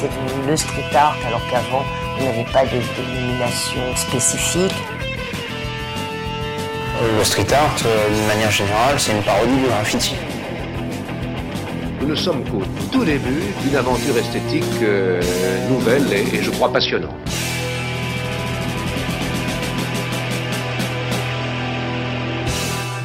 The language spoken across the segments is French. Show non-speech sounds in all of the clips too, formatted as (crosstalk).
c'est devenu le street art alors qu'avant on n'avait pas de dénomination spécifique. Le street art, euh, d'une manière générale, c'est une parodie du graffiti. Nous ne sommes qu'au tout début d'une aventure esthétique euh, nouvelle et, et je crois passionnante.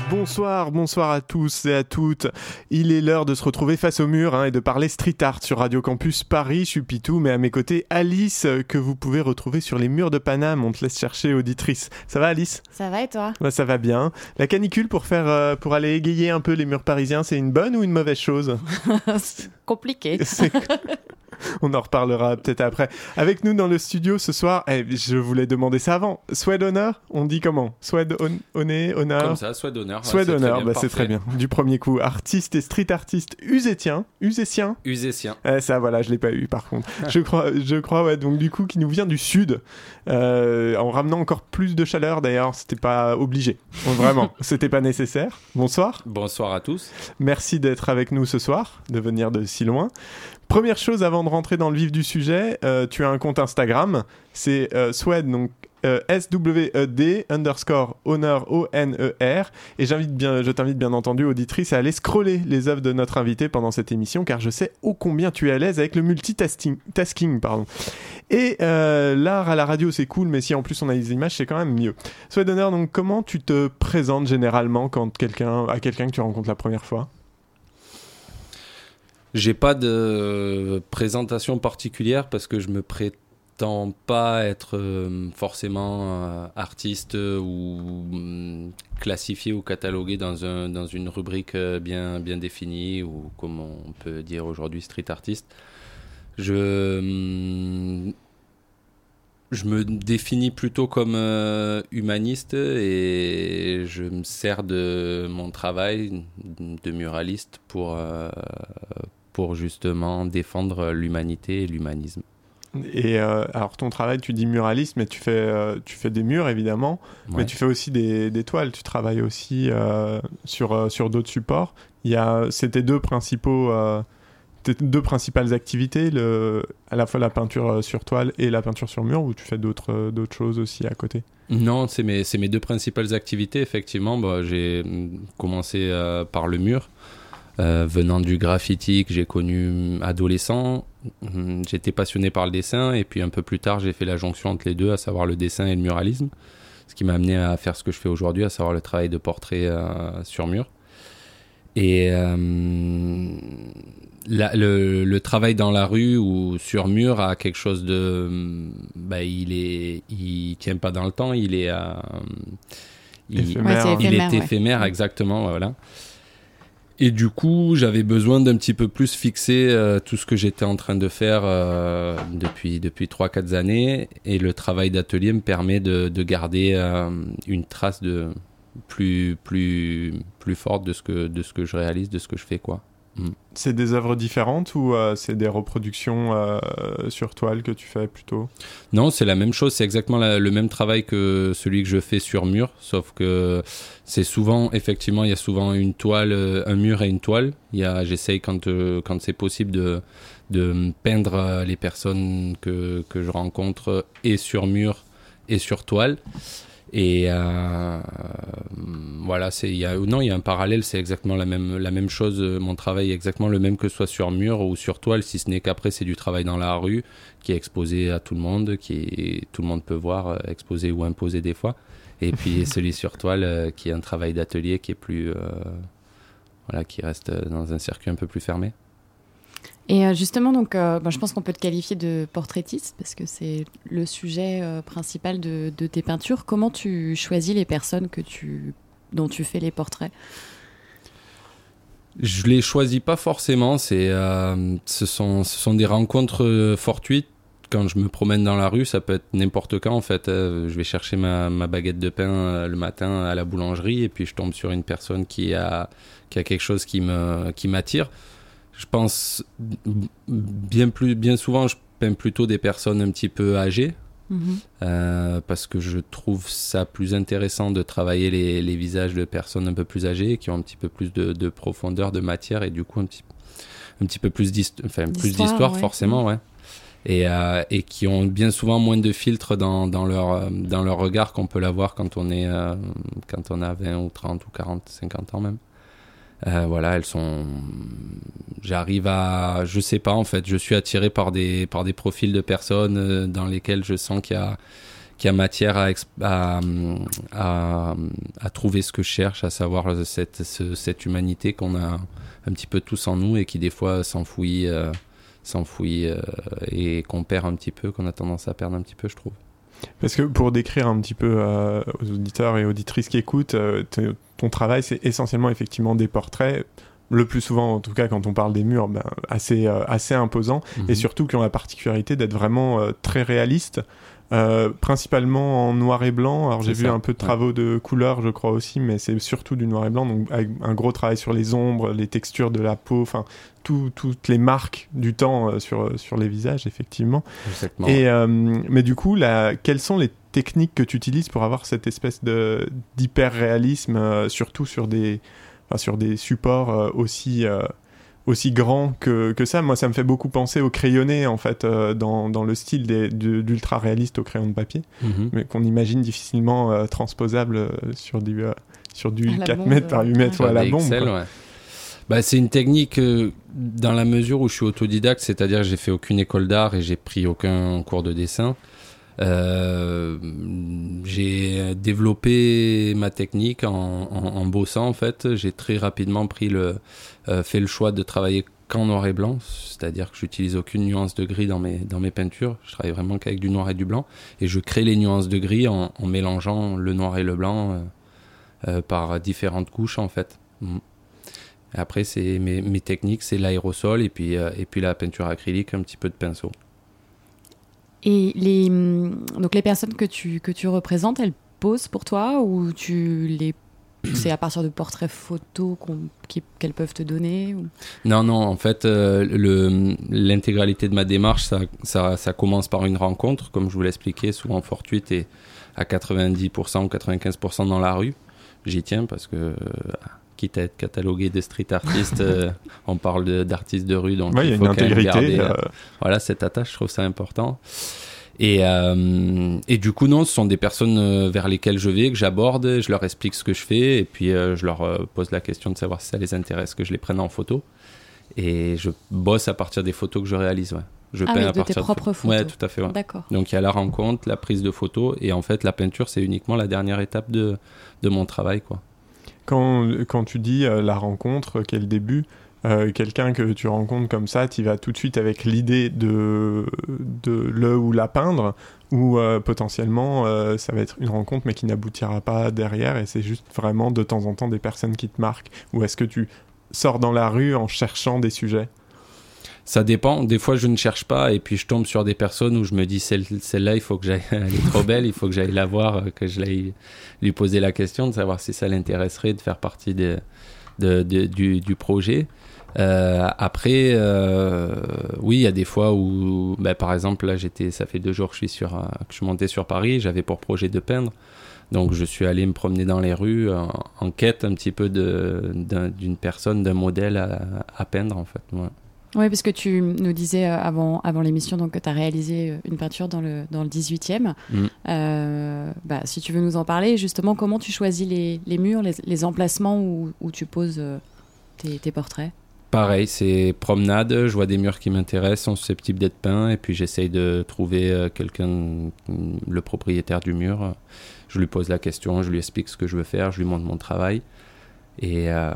Bonsoir, bonsoir à tous et à toutes. Il est l'heure de se retrouver face au mur hein, et de parler street art sur Radio Campus Paris. Je suis Pitou, mais à mes côtés, Alice, que vous pouvez retrouver sur les murs de Paname. On te laisse chercher, auditrice. Ça va, Alice? Ça va et toi? Bah, Ça va bien. La canicule pour, faire, euh, pour aller égayer un peu les murs parisiens, c'est une bonne ou une mauvaise chose? (laughs) Compliqué. (laughs) (laughs) On en reparlera peut-être après. Avec nous dans le studio ce soir, eh, je voulais demander ça avant. Swed Honor, on dit comment? Swed Honor Comme ça, Swed Honor. Swed Honor, bah, c'est très bien. Du premier coup, artiste et street artiste usétien. Usétien? Usétien. Eh, ça, voilà, je l'ai pas eu par contre. (laughs) je crois, je crois, ouais, donc du coup, qui nous vient du sud, euh, en ramenant encore plus de chaleur d'ailleurs, c'était pas obligé. Vraiment, (laughs) c'était pas nécessaire. Bonsoir. Bonsoir à tous. Merci d'être avec nous ce soir, de venir de si loin. Première chose avant de rentrer dans le vif du sujet, euh, tu as un compte Instagram, c'est euh, Swed, donc euh, S-W-E-D underscore honor O-N-E-R. Et j'invite bien, je t'invite bien entendu, auditrice, à aller scroller les œuvres de notre invité pendant cette émission, car je sais ô combien tu es à l'aise avec le multitasking. Et euh, l'art à la radio, c'est cool, mais si en plus on a des images, c'est quand même mieux. Swed Honor, donc comment tu te présentes généralement quand quelqu'un, à quelqu'un que tu rencontres la première fois? J'ai pas de présentation particulière parce que je me prétends pas être euh, forcément euh, artiste ou mm, classifié ou catalogué dans, un, dans une rubrique euh, bien, bien définie ou comme on peut dire aujourd'hui street artiste. Je, mm, je me définis plutôt comme humaniste et je me sers de mon travail de muraliste pour, pour justement défendre l'humanité et l'humanisme. Et euh, alors ton travail, tu dis muraliste, mais tu fais, euh, tu fais des murs évidemment, ouais. mais tu fais aussi des, des, toiles. Tu travailles aussi euh, sur, sur d'autres supports. C'est tes deux principaux, tes deux principales activités, le, à la fois la peinture sur toile et la peinture sur mur, ou tu fais d'autres, choses aussi à côté? Non, c'est mes, mes deux principales activités. Effectivement, bah, j'ai commencé par le mur. Euh, venant du graffiti que j'ai connu adolescent, j'étais passionné par le dessin et puis un peu plus tard j'ai fait la jonction entre les deux, à savoir le dessin et le muralisme, ce qui m'a amené à faire ce que je fais aujourd'hui, à savoir le travail de portrait euh, sur mur. Et euh, la, le, le, travail dans la rue ou sur mur a quelque chose de, bah, il est, il tient pas dans le temps, il est, il, éphémère, il éphémère, est ouais. éphémère exactement, voilà. Et du coup, j'avais besoin d'un petit peu plus fixer euh, tout ce que j'étais en train de faire euh, depuis depuis trois quatre années. Et le travail d'atelier me permet de, de garder euh, une trace de plus plus plus forte de ce que de ce que je réalise, de ce que je fais quoi. Mm. C'est des œuvres différentes ou euh, c'est des reproductions euh, sur toile que tu fais plutôt? Non, c'est la même chose, c'est exactement la, le même travail que celui que je fais sur mur, sauf que c'est souvent, effectivement, il y a souvent une toile, euh, un mur et une toile. Il y a, j'essaye quand, euh, quand c'est possible de, de peindre les personnes que, que je rencontre et sur mur et sur toile. Et euh, voilà, c'est il y a non, il y a un parallèle, c'est exactement la même la même chose. Mon travail est exactement le même que ce soit sur mur ou sur toile, si ce n'est qu'après c'est du travail dans la rue qui est exposé à tout le monde, qui est, tout le monde peut voir, euh, exposé ou imposé des fois. Et puis (laughs) celui sur toile euh, qui est un travail d'atelier qui est plus euh, voilà, qui reste dans un circuit un peu plus fermé. Et euh, justement, donc, euh, ben, je pense qu'on peut te qualifier de portraitiste parce que c'est le sujet euh, principal de, tes peintures. Comment tu choisis les personnes que tu, dont tu fais les portraits? Je les choisis pas forcément. Ce sont, des rencontres fortuites. Quand je me promène dans la rue, ça peut être n'importe quand en fait. je vais chercher ma, baguette de pain le matin à la boulangerie et puis je tombe sur une personne qui a, qui a quelque chose qui qui m'attire je pense bien plus bien souvent je peins plutôt des personnes un petit peu âgées -hmm. euh, parce que je trouve ça plus intéressant de travailler les, les, visages de personnes un peu plus âgées qui ont un petit peu plus de, de profondeur de matière et du coup un petit un petit peu plus d'histoire enfin, plus d'histoire ouais. forcément ouais et, euh, et qui ont bien souvent moins de filtres dans, dans, leur, dans leur regard qu'on peut l'avoir quand on est euh, quand on a 20 ou 30 ou 40, 50 ans même. Euh, voilà, elles sont. J'arrive à, je sais pas en fait, je suis attiré par des par des profils de personnes euh, dans lesquels je sens qu'il y a qu'il y a matière à, à, trouver ce que je cherche, à savoir cette, ce- cette humanité qu'on a un petit peu tous en nous et qui des fois s'enfouit, euh, s'enfouit euh, et qu'on perd un petit peu, qu'on a tendance à perdre un petit peu, je trouve. Parce que pour décrire un petit peu euh, aux auditeurs et auditrices qui écoutent, euh, ton travail, c'est essentiellement effectivement des portraits. Le plus souvent, en tout cas, quand on parle des murs, ben, assez, euh, assez imposants Mhm. et surtout qui ont la particularité d'être vraiment euh, très réalistes, euh, principalement en noir et blanc. Alors j'ai vu ça, un peu de ouais. travaux de couleur, je crois aussi, mais c'est surtout du noir et blanc, donc avec un gros travail sur les ombres, les textures de la peau, enfin tout- toutes les marques du temps euh, sur, sur les visages, effectivement. Exactement. Et, euh, mais du coup, là, quelles sont les techniques que tu utilises pour avoir cette espèce de d'hyper réalisme, surtout sur des, enfin, sur des supports aussi aussi grands que, que ça Moi, ça me fait beaucoup penser au crayonné, en fait, euh, dans, dans le style des- de- d'ultra réaliste au crayon de papier, Mhm. mais qu'on imagine difficilement euh, transposable euh, sur du euh, sur du À la 4 bombe, mètres par 8 ouais. mètres ou à la bombe. Ouais. Bah, c'est une technique euh, dans la mesure où je suis autodidacte, c'est-à-dire que j'ai fait aucune école d'art et j'ai pris aucun cours de dessin. Euh, j'ai développé ma technique en, bossant en fait. J'ai très rapidement pris le, euh, fait le choix de travailler qu'en noir et blanc, c'est-à-dire que j'utilise aucune nuance de gris dans mes, dans mes peintures. Je travaille vraiment qu'avec du noir et du blanc et je crée les nuances de gris en, mélangeant le noir et le blanc euh, par différentes couches en fait. Mm. Après, c'est mes, mes techniques, c'est l'aérosol et puis, et puis la peinture acrylique, un petit peu de pinceau. Et les, hum, donc les personnes que tu, que tu représentes, elles posent pour toi ou tu les (clears throat) c'est à partir de portraits photos qu'elles peuvent te donner ou- Non, non, en fait, euh, l'intégralité de ma démarche, ça, ça, ça commence par une rencontre, comme je vous l'expliquais, souvent fortuite et à 90% ou 95% dans la rue. J'y tiens parce que, euh, quitte à être catalogué de street artiste, (laughs) euh, on parle d'artistes de, rue, donc Ouais, il y a faut une intégrité. garder, euh, voilà cette attache je trouve ça important et, euh, et du coup non ce sont des personnes euh, vers lesquelles je vais que j'aborde je leur explique ce que je fais et puis euh, je leur euh, pose la question de savoir si ça les intéresse que je les prenne en photo et je bosse à partir des photos que je réalise ouais. je Ah peins oui, à de tes propres ouais photos. tout à fait ouais. D'accord. donc il y a la rencontre la prise de photos et en fait la peinture c'est uniquement la dernière étape de, de mon travail quoi Quand, tu dis euh, la rencontre, quel début, euh, quelqu'un que tu rencontres comme ça, tu vas tout de suite avec l'idée de, le ou la peindre, ou euh, potentiellement ça va être une rencontre mais qui n'aboutira pas derrière et c'est juste vraiment de temps en temps des personnes qui te marquent, ou est-ce que tu sors dans la rue en cherchant des sujets? Ça dépend. Des fois, je ne cherche pas et puis je tombe sur des personnes où je me dis celle, celle-là, il faut que j'aille. (laughs) Elle est trop belle, il faut que j'aille la voir, euh, que je l'aille lui poser la question de savoir si ça l'intéresserait de faire partie du, projet. Euh, après, euh, oui, il y a des fois où, bah, par exemple, là, j'étais, ça fait deux jours que je suis sur, que je monté sur Paris, j'avais pour projet de peindre. Donc, je suis allé me promener dans les rues en, quête un petit peu d'une personne, d'un modèle à, peindre, en fait. Oui, parce que tu nous disais euh, avant, avant l'émission donc, que tu as réalisé euh, une peinture dans le, dans le 18e. Mm. Euh, bah, si tu veux nous en parler, justement, comment tu choisis les, les murs, les, les emplacements où, où tu poses tes, tes portraits? Pareil, c'est promenade, je vois des murs qui m'intéressent, sont susceptibles d'être peints, et puis j'essaye de trouver quelqu'un, mm, le propriétaire du mur. Je lui pose la question, je lui explique ce que je veux faire, je lui montre mon travail. Et euh,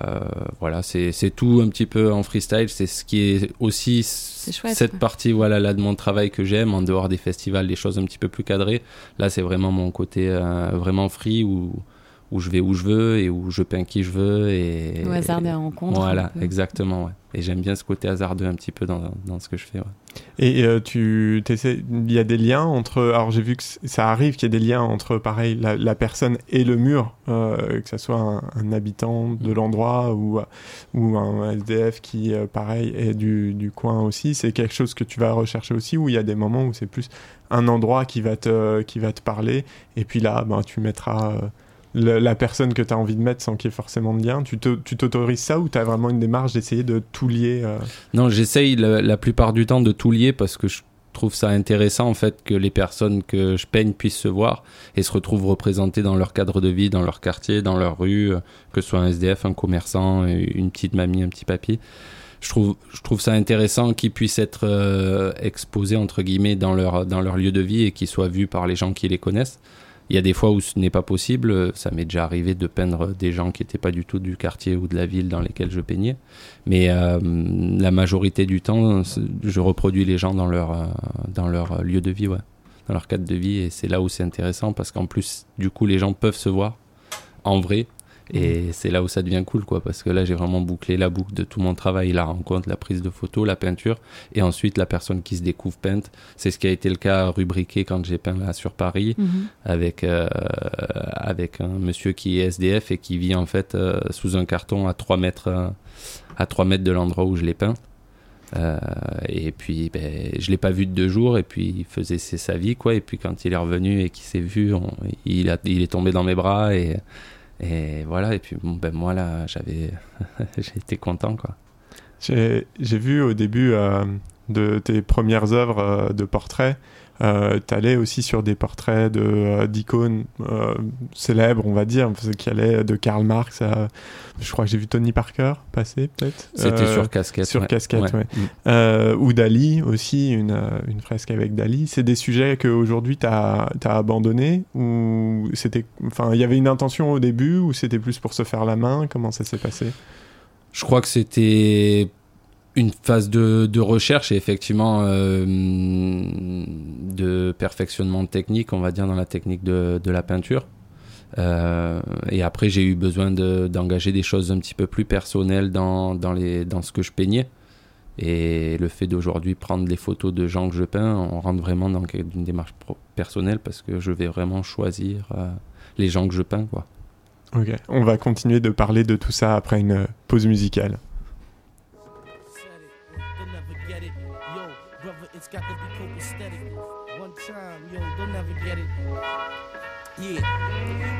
voilà, c'est c'est tout un petit peu en freestyle. C'est ce qui est aussi chouette, cette ouais. partie voilà, là, de mon travail que j'aime, en dehors des festivals, des choses un petit peu plus cadrées. Là, c'est vraiment mon côté euh, vraiment free où, où je vais où je veux et où je peins qui je veux. Et, Au hasard des rencontres. voilà, exactement. Ouais. Et j'aime bien ce côté hasardeux un petit peu dans, dans ce que je fais. ouais. Et euh, tu il y a des liens entre. Alors j'ai vu que ça arrive qu'il y ait des liens entre, pareil, la, la personne et le mur, euh, que ce soit un, un habitant de Mm. l'endroit ou, ou un SDF qui, euh, pareil, est du, du coin aussi. C'est quelque chose que tu vas rechercher aussi, où il y a des moments où c'est plus un endroit qui va te, qui va te parler, et puis là, ben, tu mettras. euh, la personne que tu as envie de mettre sans qu'il y ait forcément de lien, tu t'autorises ça ou tu as vraiment une démarche d'essayer de tout lier euh, Non, j'essaye la, plupart du temps de tout lier parce que je trouve ça intéressant en fait que les personnes que je peigne puissent se voir et se retrouvent représentées dans leur cadre de vie, dans leur quartier, dans leur rue, euh, que ce soit un SDF, un commerçant, une petite mamie, un petit papy. Je trouve, je trouve ça intéressant qu'ils puissent être euh, exposés entre guillemets dans leur, dans leur lieu de vie et qu'ils soient vus par les gens qui les connaissent. Il y a des fois où ce n'est pas possible. Ça m'est déjà arrivé de peindre des gens qui n'étaient pas du tout du quartier ou de la ville dans lesquels je peignais. Mais euh, la majorité du temps, je reproduis les gens dans leur, euh, dans leur lieu de vie, ouais. dans leur cadre de vie. Et c'est là où c'est intéressant parce qu'en plus, du coup, les gens peuvent se voir en vrai et c'est là où ça devient cool, quoi, parce que là, j'ai vraiment bouclé la boucle de tout mon travail, la rencontre, la prise de photo, la peinture, et ensuite la personne qui se découvre peinte. C'est ce qui a été le cas rubriqué quand j'ai peint là sur Paris, mhm. avec, euh, avec un monsieur qui est SDF et qui vit en fait euh, sous un carton à 3 mètres, à 3 mètres de l'endroit où je l'ai peint. Euh, et puis, ben, je l'ai pas vu de deux jours, et puis il faisait sa vie, quoi. Et puis quand il est revenu et qu'il s'est vu, il, a, il est tombé dans mes bras et et voilà, et puis ben moi là, j'avais, (laughs) été content quoi. J'ai vu au début euh, de tes premières œuvres euh, de portraits euh, allais aussi sur des portraits de euh, d'icônes euh, célèbres, on va dire, qui allaient de Karl Marx à, je crois que j'ai vu Tony Parker passer peut-être. C'était sur casquette. Sur casquette, ouais. Mm. ou Dali aussi, une, une fresque avec Dali. C'est des sujets qu'aujourd'hui tu as, as, abandonné ou c'était, enfin, il y avait une intention au début ou c'était plus pour se faire la main? Comment ça s'est passé? Je crois que c'était une phase de, recherche et effectivement euh, de perfectionnement technique, on va dire, dans la technique de, la peinture. Euh, et après, j'ai eu besoin d'engager des choses un petit peu plus personnelles dans, dans, les, dans ce que je peignais. Et le fait d'aujourd'hui prendre les photos de gens que je peins, on rentre vraiment dans une démarche personnelle parce que je vais vraiment choisir euh, les gens que je peins. Quoi. Ok, on va continuer de parler de tout ça après une pause musicale. Got to be copacetic. One time, yo, they'll never get it. Yeah.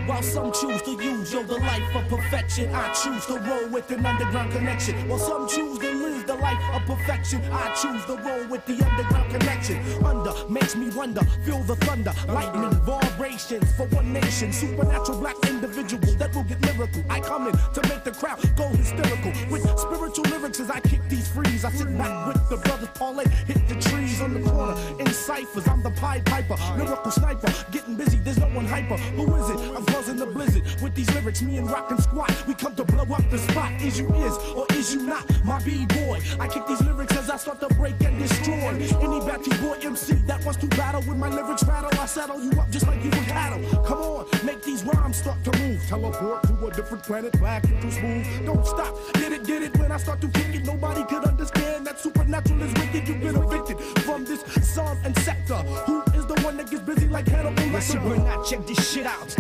While some choose to use, yo, the life of perfection, I choose to roll with an underground connection. While some choose to live the life of perfection, I choose to roll with the underground connection. Under makes me wonder, feel the thunder, lightning, vibrations for one nation. Supernatural black individual that will get lyrical. I come in to make the crowd go hysterical. With spiritual lyrics as I kick these frees. I sit back with the brothers Paulette, hit the trees on the corner in ciphers. I'm the Pied Piper, lyrical sniper, getting busy. There's no one hyper. Who is it? I'm causing the blizzard with these lyrics. Me and Rockin' and Squat, we come to blow up the spot. Is you is or is you not my b-boy? I kick these lyrics as I start to break and destroy. Any batty boy MC that wants to battle with my lyrics rattle, I settle you up just like you were cattle. Come on, make these rhymes start to move. Teleport to a different planet, back into smooth. Don't stop, get it, get it. When I start to kick it, nobody could understand that supernatural is wicked. You've been evicted from this song and sector. Who the one that gets busy like Hannibal Lecter? check this shit out.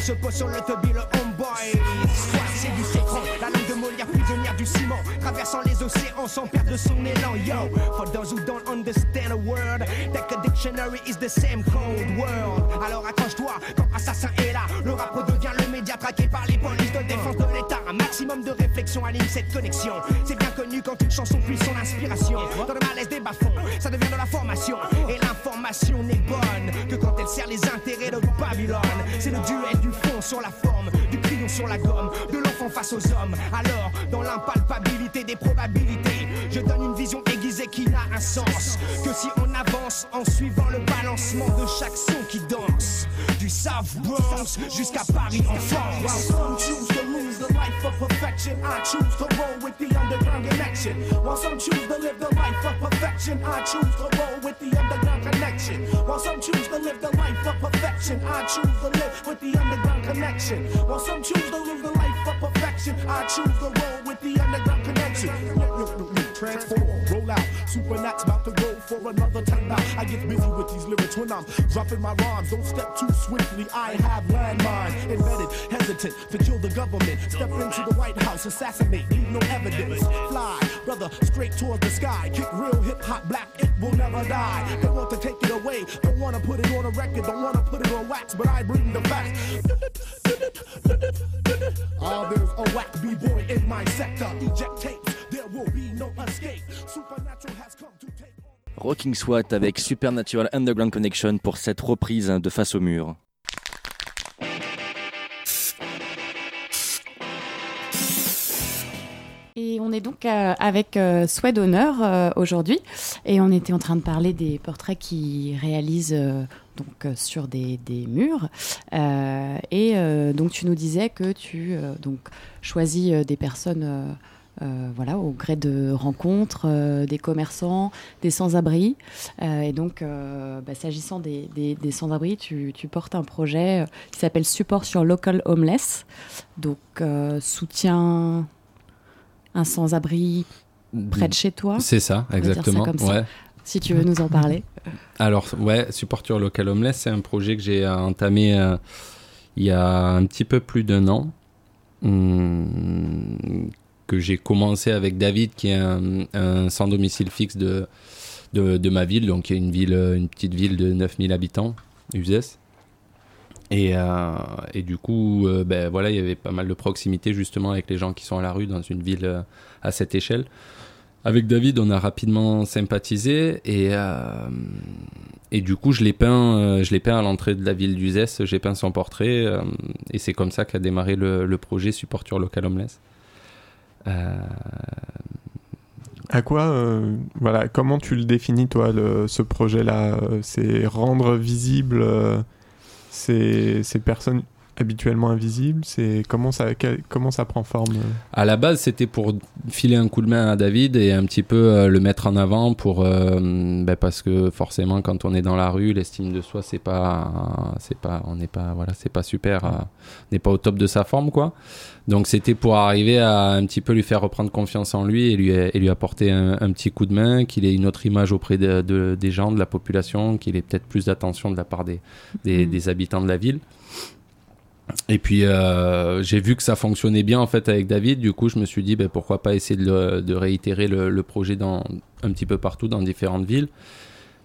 Se pose sur le tubby, le homeboy. Soit c'est du citron, la langue de Molière, prisonnière du ciment. Traversant les océans sans perdre son élan, yo. For those who don't understand a word, take a dictionary is the same cold world. Alors accroche-toi quand Assassin est là. Le rap redevient le média traqué par les polices de défense maximum de réflexion anime cette connexion. C'est bien connu quand une chanson puise son inspiration. Dans le malaise des bas ça devient de la formation. Et l'information n'est bonne que quand elle sert les intérêts de Babylone. C'est le duel du fond sur la forme, du crayon sur la gomme, de l'enfant face aux hommes. Alors, dans l'impalpabilité des probabilités, je donne une vision aiguisée qui n'a un sens que si on avance en suivant le balancement de chaque son qui danse. Du South Bronx jusqu'à Paris en France. some choose to lose the life of perfection, I choose to roll with the underground connection. While some choose to live the life of perfection, I choose to roll with the underground connection. While some choose to live the life of perfection, I choose to live with the underground connection. While some choose to live the life of perfection, I choose to roll with the underground connection. Transform, roll out. Super Nat's about to go for another time. I get busy with these lyrics when I'm dropping my rhymes. Don't step too swiftly. I have landmine embedded, hesitant to kill the government. Step into the White House, assassinate, leave no evidence. Fly, brother, straight towards the sky. Kick real hip hop black, it will never die. They want to take it away, don't wanna put it on a record, don't wanna put it on wax, but I bring the facts. Ah, there's a whack b-boy in my sector. Eject tapes, Rocking SWAT avec Supernatural Underground Connection pour cette reprise de Face au mur. Et on est donc euh, avec euh, Swed Honor euh, aujourd'hui et on était en train de parler des portraits qui réalisent donc sur des, des murs et donc tu nous disais que tu donc choisis des personnes euh, voilà au gré de rencontres euh, des commerçants des sans-abri Euh, et donc bah, s'agissant des, des, des sans-abri tu, tu portes un projet qui s'appelle Support sur Local Homeless donc soutien un sans-abri près de chez toi, C'est ça, exactement. ça. Ouais. si tu veux nous en parler. (laughs) Alors, ouais, Supporter Local Homeless, c'est un projet que j'ai entamé il y a un petit peu plus d'un an. Hum, j'ai commencé avec David, qui est un, sans domicile fixe de, de, ma ville, donc une, ville, une petite ville de 9000 habitants, Uzès. Et, euh, et du coup, euh, ben, voilà, il y avait pas mal de proximité justement avec les gens qui sont à la rue dans une ville euh, à cette échelle. Avec David, on a rapidement sympathisé et, et du coup, je l'ai peint, je peint à l'entrée de la ville d'Uzès, j'ai peint son portrait et c'est comme ça qu'a démarré le, le projet Supporture Local Homeless. Euh, À quoi, euh, voilà, comment tu le définis toi, ce projet-là? Euh, C'est rendre visible ces personnes habituellement invisibles. C'est comment ça, quel- comment ça prend forme euh? À la base, c'était pour filer un coup de main à David et un petit peu euh, le mettre en avant pour euh, ben, parce que forcément, quand on est dans la rue, l'estime de soi, c'est pas, c'est pas, on n'est pas, voilà, c'est pas super, euh, on n'est pas au top de sa forme, quoi. Donc, c'était pour arriver à un petit peu lui faire reprendre confiance en lui et lui, et lui apporter un, un petit coup de main, qu'il ait une autre image auprès de, de- des gens, de la population, qu'il ait peut-être plus d'attention de la part des, des, des habitants de la ville. Et puis euh, j'ai vu que ça fonctionnait bien en fait avec David. Du coup, je me suis dit ben, pourquoi pas essayer de, réitérer le, projet dans un petit peu partout dans différentes villes.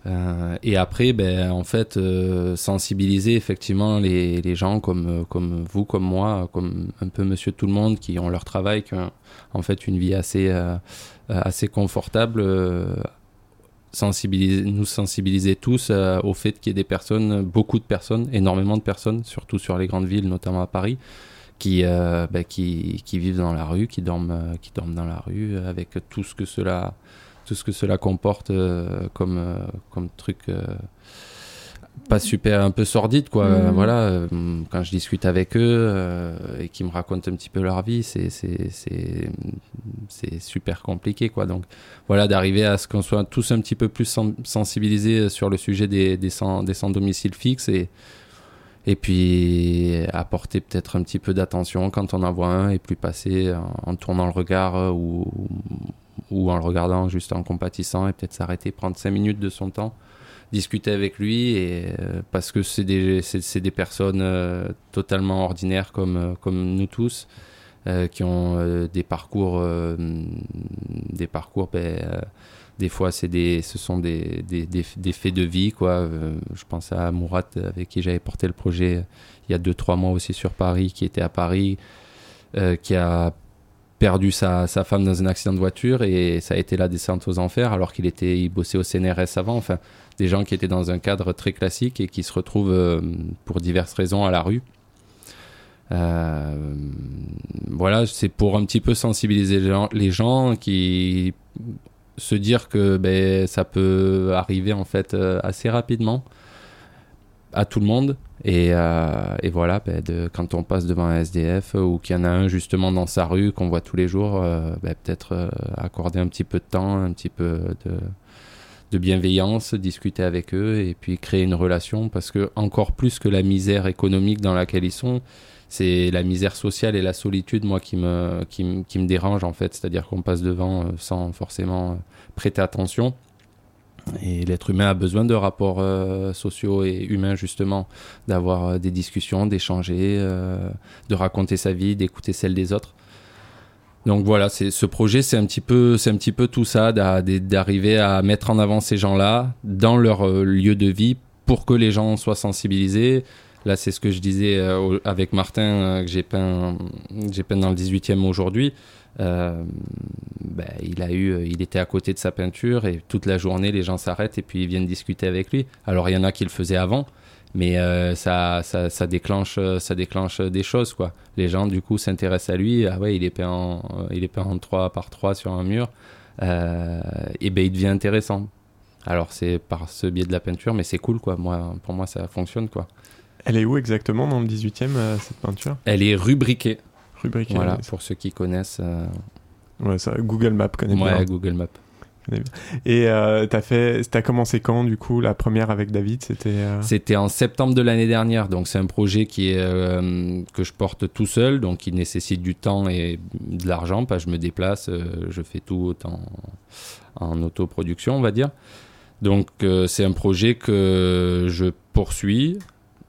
Euh, et après, ben, en fait, euh, sensibiliser effectivement les, les gens comme, comme vous, comme moi, comme un peu Monsieur Tout le Monde, qui ont leur travail, qui ont en fait une vie assez, assez confortable. Sensibiliser, nous sensibiliser tous euh, au fait qu'il y ait des personnes, beaucoup de personnes, énormément de personnes, surtout sur les grandes villes, notamment à Paris, qui, euh, bah, qui, qui vivent dans la rue, qui dorment, euh, qui dorment dans la rue, avec tout ce que cela, tout ce que cela comporte comme, comme truc. Pas super, un peu sordide, quoi. Euh, Voilà, euh, quand je discute avec eux euh, et qu'ils me racontent un petit peu leur vie, c'est super compliqué, quoi. Donc, voilà, d'arriver à ce qu'on soit tous un petit peu plus sen- sensibilisés sur le sujet des, des, sans, des sans domicile fixe et, et puis apporter peut-être un petit peu d'attention quand on en voit un et plus passer en, en tournant le regard euh, ou, ou en le regardant juste en compatissant et peut-être s'arrêter, prendre cinq minutes de son temps, discuter avec lui et, euh, parce que c'est des, c'est, des personnes euh, totalement ordinaires comme, euh, comme nous tous qui ont des parcours, des parcours, ben, des fois c'est des, ce sont des, des, des, faits de vie quoi. Je pense à Mourat avec qui j'avais porté le projet il y a 2-3 mois aussi sur Paris, qui était à Paris, qui a perdu sa, femme dans un accident de voiture et ça a été la descente aux enfers alors qu'il était il bossait au CNRS avant. Enfin, des gens qui étaient dans un cadre très classique et qui se retrouvent euh, pour diverses raisons à la rue. Euh, voilà, c'est pour un petit peu sensibiliser les gens, les gens qui se dire que ben, ça peut arriver en fait euh, assez rapidement à tout le monde et, euh, et voilà ben, quand on passe devant un SDF ou qu'il y en a un justement dans sa rue qu'on voit tous les jours euh, ben, peut-être euh, accorder un petit peu de temps un petit peu de, bienveillance discuter avec eux et puis créer une relation parce que encore plus que la misère économique dans laquelle ils sont c'est la misère sociale et la solitude, moi, qui me, dérange, en fait. C'est-à-dire qu'on passe devant sans forcément prêter attention. Et l'être humain a besoin de rapports euh, sociaux et humains, justement, d'avoir euh, des discussions, d'échanger, euh, de raconter sa vie, d'écouter celle des autres. Donc voilà, ce projet, c'est un petit peu, un petit peu tout ça, d'a- d'arriver à mettre en avant ces gens-là dans leur lieu de vie pour que les gens soient sensibilisés, Là, c'est ce que je disais avec Martin, que j'ai peint, peint dans le 18e aujourd'hui. Euh, ben, il a eu, il était à côté de sa peinture et toute la journée, les gens s'arrêtent et puis ils viennent discuter avec lui. Alors, il y en a qui le faisaient avant, mais euh, ça, ça, ça déclenche, euh, ça déclenche des choses, quoi. Les gens, du coup, s'intéressent à lui. Ah ouais, il est peint en, euh, il est peint en 3 par 3 sur un mur. Euh, et ben, il devient intéressant. Alors, c'est par ce biais de la peinture, mais c'est cool, quoi. Moi, pour moi, ça fonctionne, quoi. Elle est où exactement dans le 18e, euh, cette peinture? Elle est rubriquée. Rubrique. Voilà, euh, pour ceux qui connaissent. euh, ouais, ça, Google Maps connaît ouais, bien. Google Maps. Et euh, t'as fait, t'as commencé quand du coup la première avec David? C'était. euh, C'était en septembre de l'année dernière, donc c'est un projet qui est, euh, que je porte tout seul, donc qui nécessite du temps et de l'argent, pas je me déplace, je fais tout en, en autoproduction, on va dire. Donc c'est un projet que je poursuis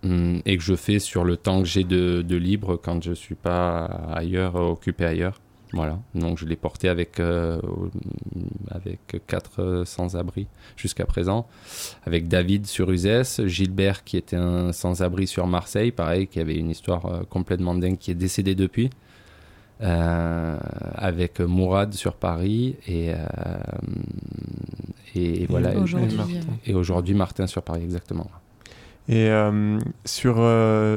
et que je fais sur le temps que j'ai de, de libre quand je suis pas ailleurs, occupé ailleurs. Voilà, donc je l'ai porté avec, euh, avec quatre euh, sans-abri jusqu'à présent avec David sur Uzès, Gilbert qui était un sans-abri sur Marseille, pareil, qui avait une histoire euh, complètement dingue, qui est décédé depuis, euh, avec Mourad sur Paris et, euh, et, voilà. Aujourd'hui, Martin. euh, Et aujourd'hui Martin sur Paris, exactement. Et euh, sur euh,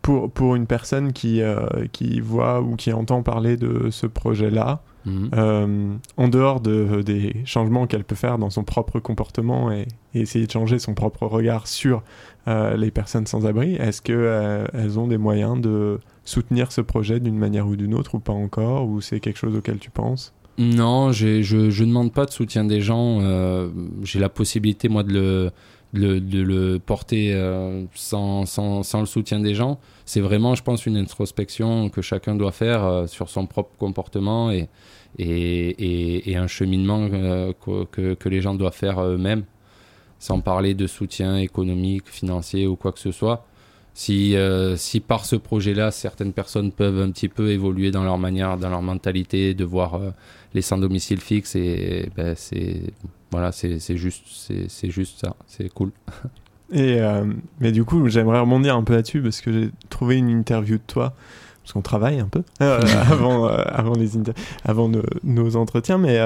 pour pour une personne qui euh, qui voit ou qui entend parler de ce projet-là, Mhm. euh, en dehors de, des changements qu'elle peut faire dans son propre comportement et, et essayer de changer son propre regard sur euh, les personnes sans abri, est-ce que euh, elles ont des moyens de soutenir ce projet d'une manière ou d'une autre ou pas encore ou c'est quelque chose auquel tu penses? Non, je ne demande pas de soutien des gens. J'ai la possibilité, moi, de le, le, de le porter euh, sans, sans, sans le soutien des gens. C'est vraiment, je pense, une introspection que chacun doit faire euh, sur son propre comportement et, et, et, un cheminement euh, que, que, les gens doivent faire eux-mêmes, sans parler de soutien économique, financier ou quoi que ce soit. Si, si par ce projet-là, certaines personnes peuvent un petit peu évoluer dans leur manière, dans leur mentalité, de voir les sans domicile fixe, et ben, c'est voilà, c'est juste, c'est juste ça, c'est cool. (laughs) Et euh, mais du coup, j'aimerais rebondir un peu là-dessus parce que j'ai trouvé une interview de toi parce qu'on travaille un peu (laughs) euh, (laughs) avant euh, avant les avant nos, nos entretiens, mais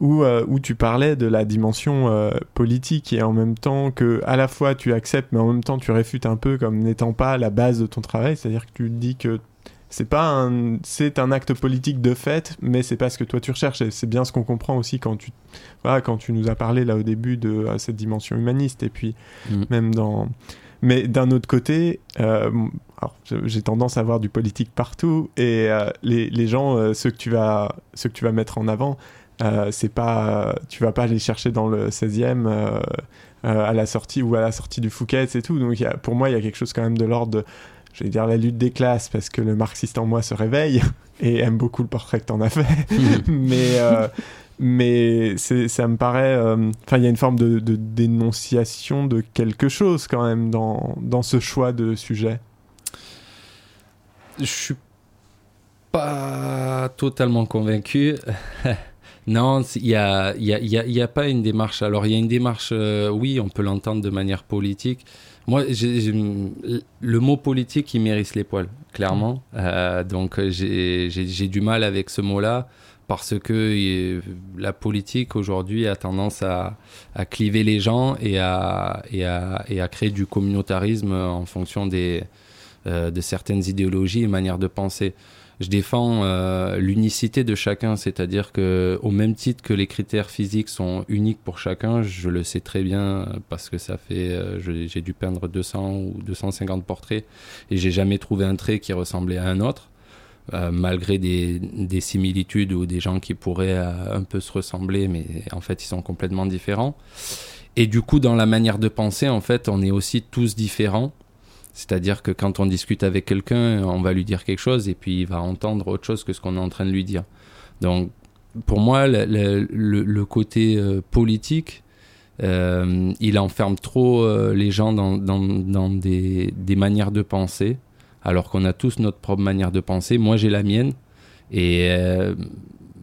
où où tu parlais de la dimension politique et en même temps que à la fois tu acceptes, mais en même temps tu réfutes un peu comme n'étant pas la base de ton travail, c'est-à-dire que tu dis que c'est pas un c'est un acte politique de fait, mais c'est pas ce que toi tu recherches. Et c'est bien ce qu'on comprend aussi quand tu voilà quand tu nous as parlé là au début de cette dimension humaniste et puis Mm. même dans mais d'un autre côté euh, j'ai tendance à voir du politique partout et euh, les, les gens euh, ceux que tu vas ceux que tu vas mettre en avant euh, c'est pas tu vas pas aller chercher dans le 16e euh, euh, à la sortie ou à la sortie du Fouquet et tout donc il y a- pour moi il y a quelque chose quand même de l'ordre je vais dire la lutte des classes parce que le marxiste en moi se réveille (laughs) et aime beaucoup le portrait que t'en as fait (laughs) mais euh, mais ça me paraît euh, enfin il y a une forme de, de dénonciation de quelque chose quand même dans, dans ce choix de sujet Je suis pas totalement convaincu. (laughs) non, il y a, y, a, y, a, y a pas une démarche. Alors, il y a une démarche, euh, oui, on peut l'entendre de manière politique. Moi, j'ai- j'ai- le mot politique, il mérite les poils, clairement. Euh, donc, j'ai j'ai- j'ai du mal avec ce mot-là parce que euh, la politique aujourd'hui a tendance à, à cliver les gens et à, et, à, et à créer du communautarisme en fonction des, euh, de certaines idéologies et manières de penser. Je défends euh, l'unicité de chacun, c'est-à-dire que au même titre que les critères physiques sont uniques pour chacun, je le sais très bien parce que ça fait, euh, j'ai dû peindre 200 ou 250 portraits et j'ai jamais trouvé un trait qui ressemblait à un autre. euh, malgré des, des similitudes ou des gens qui pourraient un peu se ressembler, mais en fait ils sont complètement différents. Et du coup, dans la manière de penser, en fait, on est aussi tous différents. C'est-à-dire que quand on discute avec quelqu'un, on va lui dire quelque chose et puis il va entendre autre chose que ce qu'on est en train de lui dire. Donc, pour moi, le, côté euh, politique, euh, il enferme trop euh, les gens dans, des, manières de penser, alors qu'on a tous notre propre manière de penser. Moi, j'ai la mienne et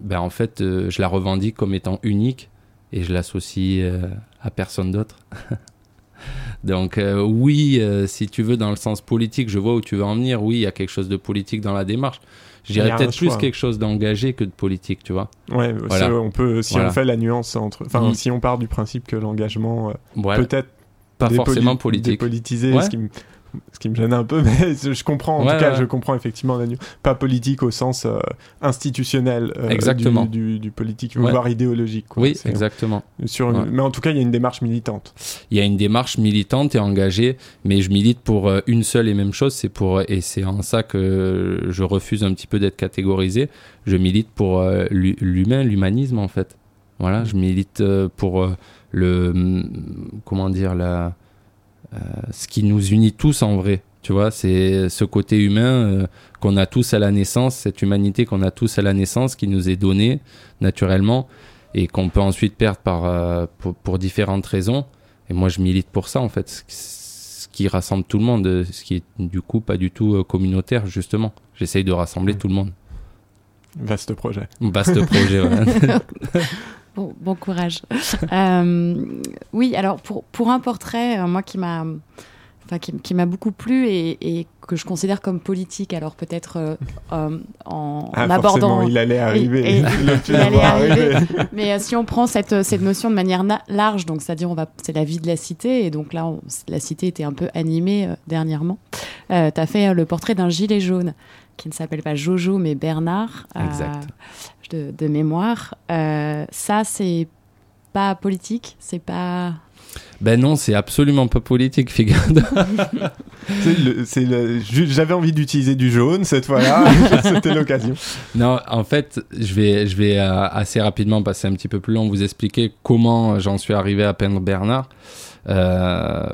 ben, en fait, je la revendique comme étant unique et je l'associe à personne d'autre. (laughs) Donc euh, oui, euh, si tu veux, dans le sens politique, je vois où tu veux en venir. Oui, il y a quelque chose de politique dans la démarche. Un peut-être plus quelque chose d'engagé que de politique, tu vois. Ouais, Voilà. c'est- on peut, si Voilà. on fait la nuance entre. Enfin, Mm. si on part du principe que l'engagement euh, peut-être pas forcément politique. dépolitisé, Ouais. ce, qui ce qui me gêne un peu, (laughs) mais je comprends, en Ouais, tout cas, ouais. je comprends effectivement la. Pas politique au sens euh, institutionnel euh, Exactement. Du, du, du politique, Ouais. voire idéologique. quoi. Oui, exactement. Sur une-. Mais en tout cas, il y a une démarche militante. Il y a une démarche militante et engagée, mais je milite pour euh, une seule et même chose, c'est pour et c'est en ça que je refuse un petit peu d'être catégorisé. Je milite pour euh, l'hu- l'humain, l'humanisme en fait. Voilà, je milite euh, pour euh, le hum, comment dire la euh, ce qui nous unit tous en vrai. Tu vois, c'est ce côté humain euh, qu'on a tous à la naissance, cette humanité qu'on a tous à la naissance, qui nous est donnée naturellement et qu'on peut ensuite perdre par, euh, pour, pour différentes raisons. Et moi, je milite pour ça, en fait, ce qui- rassemble tout le monde, euh, ce qui est du coup pas du tout euh, communautaire, justement. J'essaye de rassembler Mm. tout le monde. Vaste projet. Vaste projet, ouais. (laughs) Bon, bon courage. (laughs) Euh, oui, alors pour, pour un portrait, euh, moi qui m'a enfin, qui, qui m'a beaucoup plu et, et que je considère comme politique, alors peut-être euh, euh, en, Ah, en abordant. il allait arriver. et- (laughs) il allait arriver. Mais euh, si on prend cette, cette notion de manière large, donc c'est-à-dire on va, c'est la vie de la cité, et donc là, on- la cité était un peu animée dernièrement. tu as fait le portrait d'un gilet jaune qui ne s'appelle pas Jojo mais Bernard, euh, Exact. de, de mémoire. Euh, ça, c'est pas politique, c'est pas. ben non, c'est absolument pas politique, (laughs) ju- J'avais envie d'utiliser du jaune cette fois-là. (laughs) C'était l'occasion. Non, en fait, je vais, je vais euh, assez rapidement passer un petit peu plus long, vous expliquer comment j'en suis arrivé à peindre Bernard. Euh,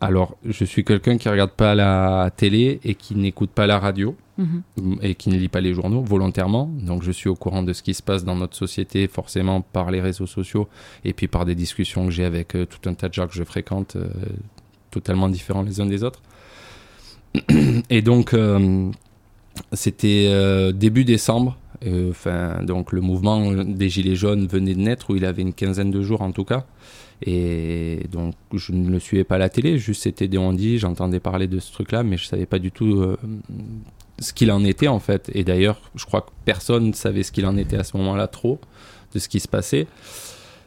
alors, je suis quelqu'un qui regarde pas la télé et qui n'écoute pas la radio Mhm. et qui ne lit pas les journaux volontairement. Donc, je suis au courant de ce qui se passe dans notre société, forcément par les réseaux sociaux et puis par des discussions que j'ai avec euh, tout un tas de gens que je fréquente, euh, totalement différents les uns des autres. (clears throat) Et donc, euh, c'était début décembre. Enfin, donc le mouvement des Gilets jaunes venait de naître, où il avait une quinzaine de jours en tout cas. Et donc, je ne le suivais pas à la télé, juste c'était des on-dit, j'entendais parler de ce truc-là, mais je savais pas du tout ce qu'il en était en fait. Et d'ailleurs, je crois que personne ne savait ce qu'il en était à ce moment-là trop de ce qui se passait.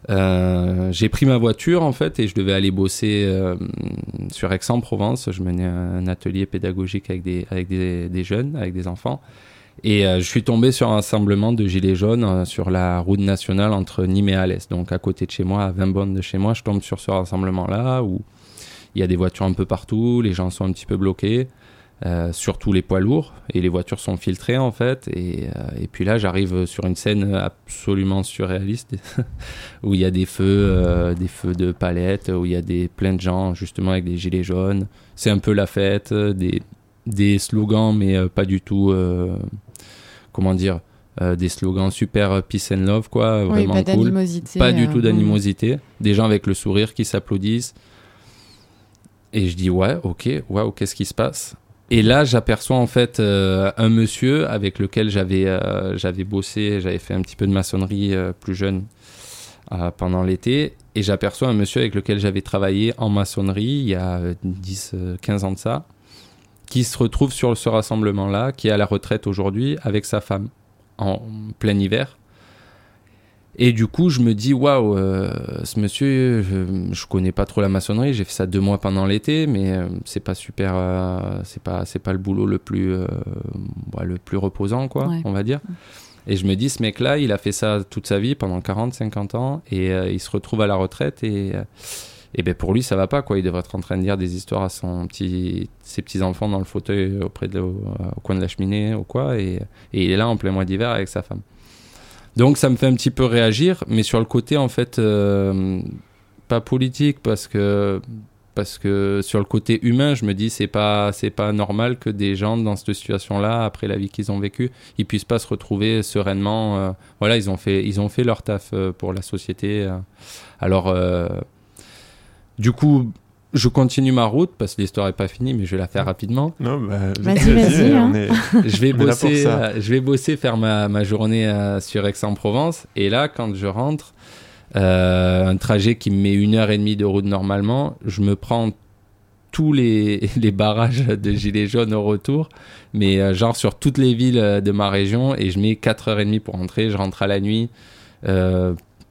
Euh, j'ai pris ma voiture en fait et je devais aller bosser euh, sur Aix-en-Provence. Je menais un atelier pédagogique avec des, avec des, des jeunes, avec des enfants. Et euh, je suis tombé sur un rassemblement de gilets jaunes sur la route nationale entre Nîmes et Alès, donc à côté de chez moi, à 20 bornes de chez moi. Je tombe sur ce rassemblement-là où il y a des voitures un peu partout, les gens sont un petit peu bloqués, euh, surtout les poids lourds, et les voitures sont filtrées en fait. Et, euh, et puis là, j'arrive sur une scène absolument surréaliste (laughs) où il y a des feux, euh, des feux de palettes, où il y a des plein de gens justement avec des gilets jaunes. C'est un peu la fête, des des slogans, mais pas du tout, comment dire, des slogans super peace and love, quoi, Oui, vraiment pas cool. Pas du tout d'animosité. Des gens avec le sourire qui s'applaudissent. Et je dis, ouais, ok, waouh, qu'est-ce qui se passe? Et là, j'aperçois en fait euh, un monsieur avec lequel j'avais euh, j'avais bossé, j'avais fait un petit peu de maçonnerie euh, plus jeune pendant l'été. Et j'aperçois un monsieur avec lequel j'avais travaillé en maçonnerie il y a euh, 10, euh, 15 ans de ça, qui se retrouve sur ce rassemblement-là, qui est à la retraite aujourd'hui avec sa femme en plein hiver. Et du coup, je me dis, waouh, euh, ce monsieur, je, je connais pas trop la maçonnerie. J'ai fait ça deux mois pendant l'été, mais euh, c'est pas super, euh, c'est pas, c'est pas le boulot le plus, euh, bah, le plus reposant, quoi, Ouais. on va dire. Et je me dis, ce mec-là, il a fait ça toute sa vie, pendant 40, 50 ans, et il se retrouve à la retraite, et, et ben pour lui, ça va pas, quoi. Il devrait être en train de dire des histoires à son petit, ses petits enfants dans le fauteuil auprès de, au, au coin de la cheminée, ou quoi, et, et il est là en plein mois d'hiver avec sa femme. Donc ça me fait un petit peu réagir, mais sur le côté en fait euh, pas politique parce que parce que sur le côté humain, je me dis c'est pas c'est pas normal que des gens dans cette situation-là après la vie qu'ils ont vécue, ils puissent pas se retrouver sereinement. euh, voilà, ils ont fait ils ont fait leur taf euh, pour la société. Alors du coup, je continue ma route parce que l'histoire est pas finie, mais je vais la faire rapidement Non, bah, Vas-y, vas-y, hein. est- (laughs) je vais bosser, euh, je vais bosser, faire ma, ma journée euh, sur Aix-en-Provence. Et là, quand je rentre, euh, un trajet qui me met une heure et demie de route normalement, je me prends tous les, (laughs) les barrages de gilets jaunes au retour, mais euh, genre sur toutes les villes de ma région, et je mets 4h30 pour rentrer, je rentre à la nuit.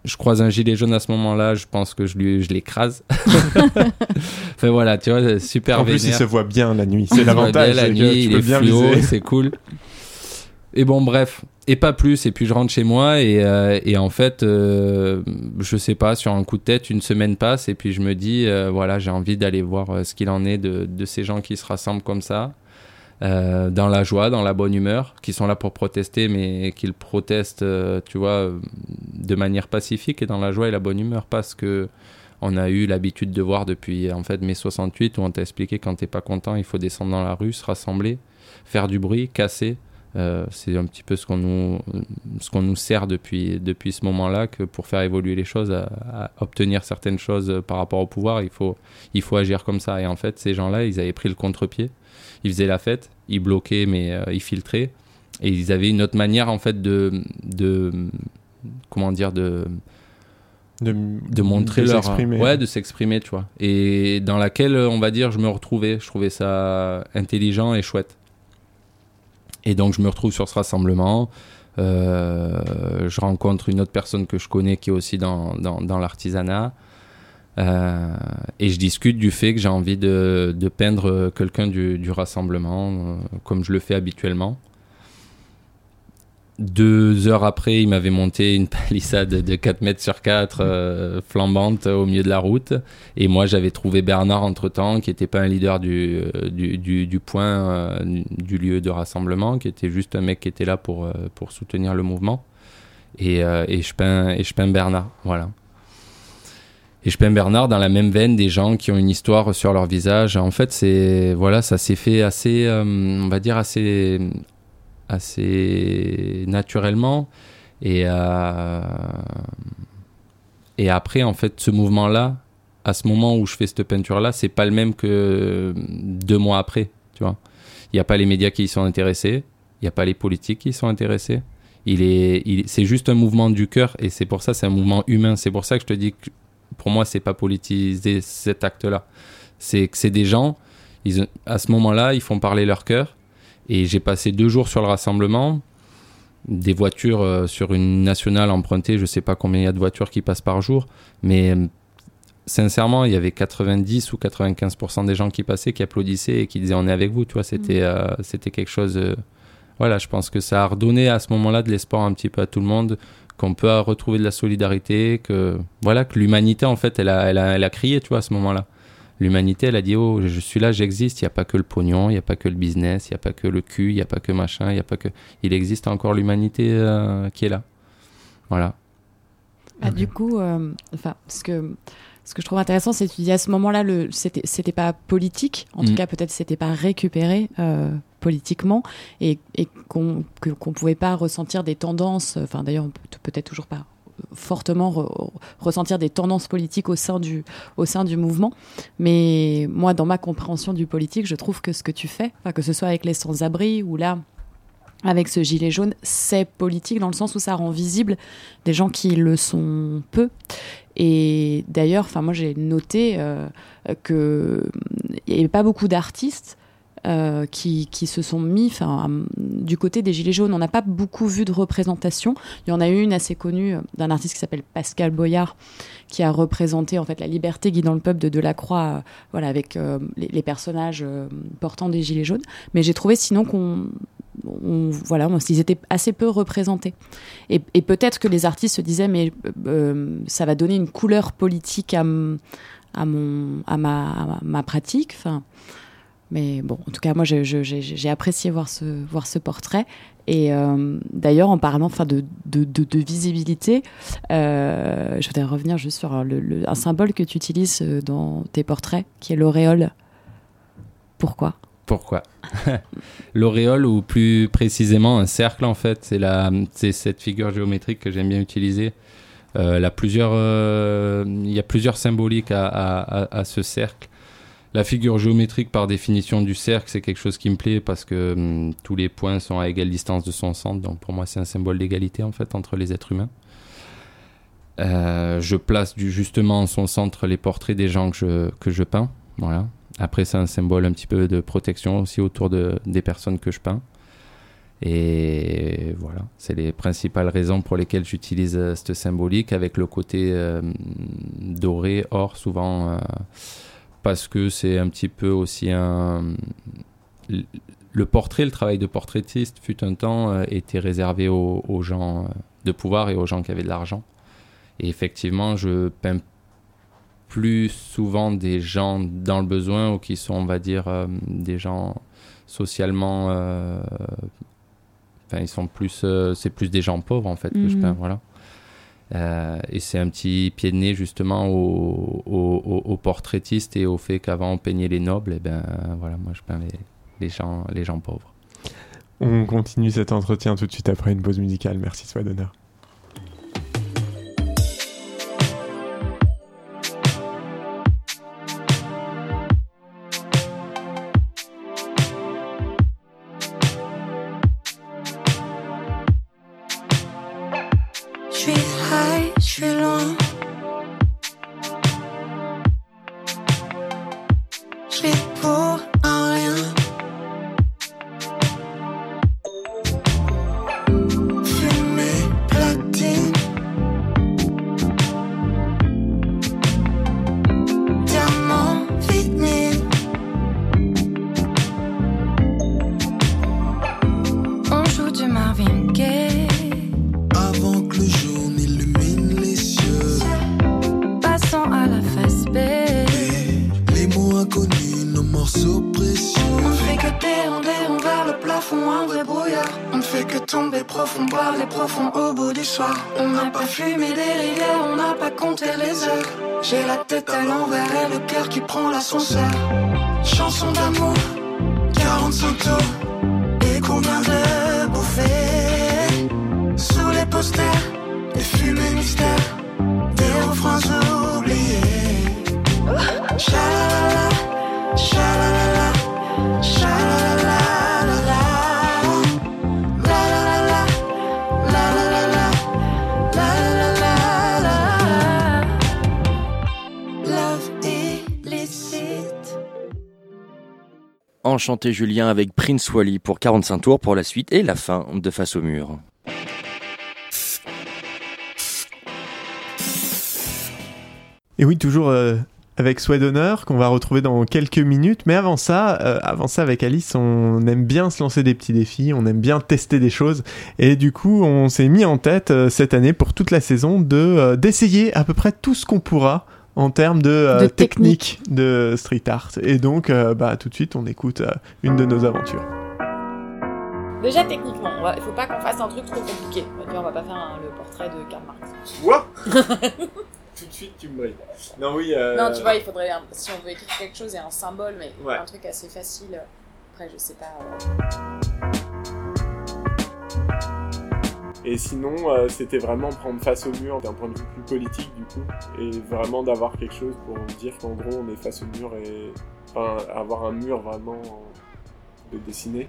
Je croise un gilet jaune à ce moment-là, je pense que je, lui, je l'écrase. (laughs) enfin voilà, tu vois, super En plus, il se voit bien la nuit. C'est l'avantage. la nuit, tu il peux est bien fluo, viser. c'est cool. Et bon, bref, et pas plus. Et puis je rentre chez moi et, euh, et en fait, euh, je sais pas, sur un coup de tête, une semaine passe et puis je me dis, euh, voilà, j'ai envie d'aller voir euh, ce qu'il en est de, de ces gens qui se rassemblent comme ça, euh, dans la joie, dans la bonne humeur, qui sont là pour protester, mais qui le protestent, euh, tu vois, euh, de manière pacifique et dans la joie et la bonne humeur, parce que on a eu l'habitude de voir depuis en fait mai 68 où on t'a expliqué quand t'es pas content, il faut descendre dans la rue, se rassembler, faire du bruit, casser. C'est un petit peu ce qu'on nous, ce qu'on nous sert depuis, depuis ce moment-là, que pour faire évoluer les choses, obtenir certaines choses par rapport au pouvoir, il faut, il faut agir comme ça. Et en fait, ces gens-là, ils avaient pris le contre-pied, ils faisaient la fête, ils bloquaient, mais euh, ils filtraient. Et ils avaient une autre manière, en fait, de, de comment dire, de, De, de montrer de leur ouais de s'exprimer tu vois. Et dans laquelle on va dire je me retrouvais. Je trouvais ça intelligent et chouette. Et donc je me retrouve sur ce rassemblement. Euh, je rencontre une autre personne que je connais qui est aussi dans, dans, dans l'artisanat Euh, et je discute du fait que j'ai envie de, peindre quelqu'un du, rassemblement euh, comme je le fais habituellement deux heures après, il m'avait monté une (laughs) palissade de 4 mètres sur 4 euh, flambante au milieu de la route. Et moi, j'avais trouvé Bernard entre-temps, qui n'était pas un leader du, euh, point, du lieu de rassemblement, qui était juste un mec qui était là pour, soutenir le mouvement. Et, je peins, et je peins Bernard, voilà. Et peins Bernard dans la même veine des gens qui ont une histoire sur leur visage. En fait, c'est voilà, ça s'est fait assez, euh, on va dire assez assez naturellement. Et euh, et après en fait ce mouvement là à ce moment où je fais cette peinture là c'est pas le même que deux mois après tu vois. Il y a pas les médias qui y sont intéressés il y a pas les politiques qui y sont intéressés. Il est c'est juste un mouvement du cœur et c'est pour ça c'est un mouvement humain. C'est pour ça que je te dis que pour moi c'est pas politiser cet acte là c'est que c'est des gens ils, à ce moment là ils font parler leur cœur et j'ai passé deux jours sur le rassemblement, des voitures euh, sur une nationale empruntée, je sais pas combien il y a de voitures qui passent par jour, mais euh, sincèrement, il y avait 90 ou 95% des gens qui passaient, qui applaudissaient et qui disaient on est avec vous, tu vois, c'était euh, c'était quelque chose. voilà, je pense que ça a redonné à ce moment-là de l'espoir un petit peu à tout le monde, qu'on peut retrouver de la solidarité, que voilà, que l'humanité en fait, elle a, elle a, elle a crié, tu vois, à ce moment-là. L'humanité, elle a dit Oh, je suis là, j'existe. Il n'y a pas que le pognon, il n'y a pas que le business, il n'y a pas que le cul, il n'y a pas que machin, il n'y a pas que. Il existe encore l'humanité euh, qui est là. Voilà. Ah, du coup, euh, enfin, ce que, ce que je trouve intéressant, c'est que tu dis à ce moment-là, le, c'était, c'était pas politique, en tout Mm. cas, peut-être c'était pas récupéré euh, politiquement, et, et qu'on, que, qu'on pouvait pas ressentir des tendances, enfin, d'ailleurs, on peut peut-être toujours pas fortement re- ressentir des tendances politiques au sein du au sein du mouvement. Mais moi dans ma compréhension du politique je trouve que ce que tu fais que ce soit avec les sans-abri ou là avec ce gilet jaune c'est politique dans le sens où ça rend visible des gens qui le sont peu et d'ailleurs enfin moi j'ai noté euh, que n'y avait pas beaucoup d'artistes euh, qui, qui se sont mis euh, du côté des Gilets jaunes. On n'a pas beaucoup vu de représentation. Il y en a eu une assez connue euh, d'un artiste qui s'appelle Pascal Boyard, qui a représenté en fait la liberté guidant le peuple de Delacroix, euh, voilà, avec les, personnages portant des Gilets jaunes. Mais j'ai trouvé sinon qu'on. Voilà, ils étaient assez peu représentés. Et, peut-être que les artistes se disaient, mais euh, ça va donner une couleur politique à, mon, à, ma, ma pratique. Mais bon, en tout cas, moi, j'ai apprécié voir ce, voir ce portrait. Et euh, d'ailleurs, en parlant enfin, de, visibilité, euh, je voudrais revenir juste sur un symbole que tu utilises dans tes portraits, qui est l'auréole. Pourquoi? Pourquoi? (laughs) L'auréole, ou plus précisément un cercle, en fait, c'est la, c'est cette figure géométrique que j'aime bien utiliser. Euh, euh, il y a plusieurs symboliques à, ce cercle. La figure géométrique, par définition du cercle, c'est quelque chose qui me plaît parce que hum, tous les points sont à égale distance de son centre. Donc pour moi, c'est un symbole d'égalité en fait entre les êtres humains. Euh, je place justement en son centre les portraits des gens que je, que je peins. Voilà. Après, c'est un symbole un petit peu de protection aussi autour de, des personnes que je peins. Et voilà, c'est les principales raisons pour lesquelles j'utilise euh, cette symbolique avec le côté euh, doré, or souvent, euh, parce que c'est un petit peu aussi un. Le portrait, le travail de portraitiste, fut un temps, était réservé aux, aux, gens de pouvoir et aux gens qui avaient de l'argent. Et effectivement, je peins plus souvent des gens dans le besoin ou qui sont, on va dire, des gens socialement Enfin, ils sont plus, euh, c'est plus des gens pauvres en fait que je Mhm. peins, voilà. Euh, et c'est un petit pied de nez justement au, au, au- au portraitiste et au fait qu'avant on peignait les nobles. Et ben voilà, moi je peins les, les gens, les gens pauvres. On continue cet entretien tout de suite après une pause musicale. Merci, soit d'honneur. Enchanté Julien avec Prince Wally pour 45 tours pour la suite et la fin de Face au mur. Et oui, toujours euh, avec Souhait d'honneur qu'on va retrouver dans quelques minutes. Mais avant ça, euh, avant ça, avec Alice, on aime bien se lancer des petits défis, on aime bien tester des choses. Et du coup, on s'est mis en tête euh, cette année pour toute la saison de d'essayer à peu près tout ce qu'on pourra en termes de, euh, De technique de street art. Et donc, euh, bah, tout de suite, on écoute euh, une de nos aventures. Déjà techniquement, il faut pas qu'on fasse un truc trop compliqué. On va pas faire un- le portrait de Karl Marx. Quoi? (laughs) Tout de suite, tu me brilles. Non, oui. euh, Non, tu vois, il faudrait, un- si on veut écrire quelque chose et un symbole, mais Ouais. un truc assez facile. Après, je sais pas. Et sinon, euh, c'était vraiment prendre face au mur d'un point de vue plus politique, du coup, et vraiment d'avoir quelque chose pour dire qu'en gros, on est face au mur et enfin, avoir un mur vraiment euh, de dessiner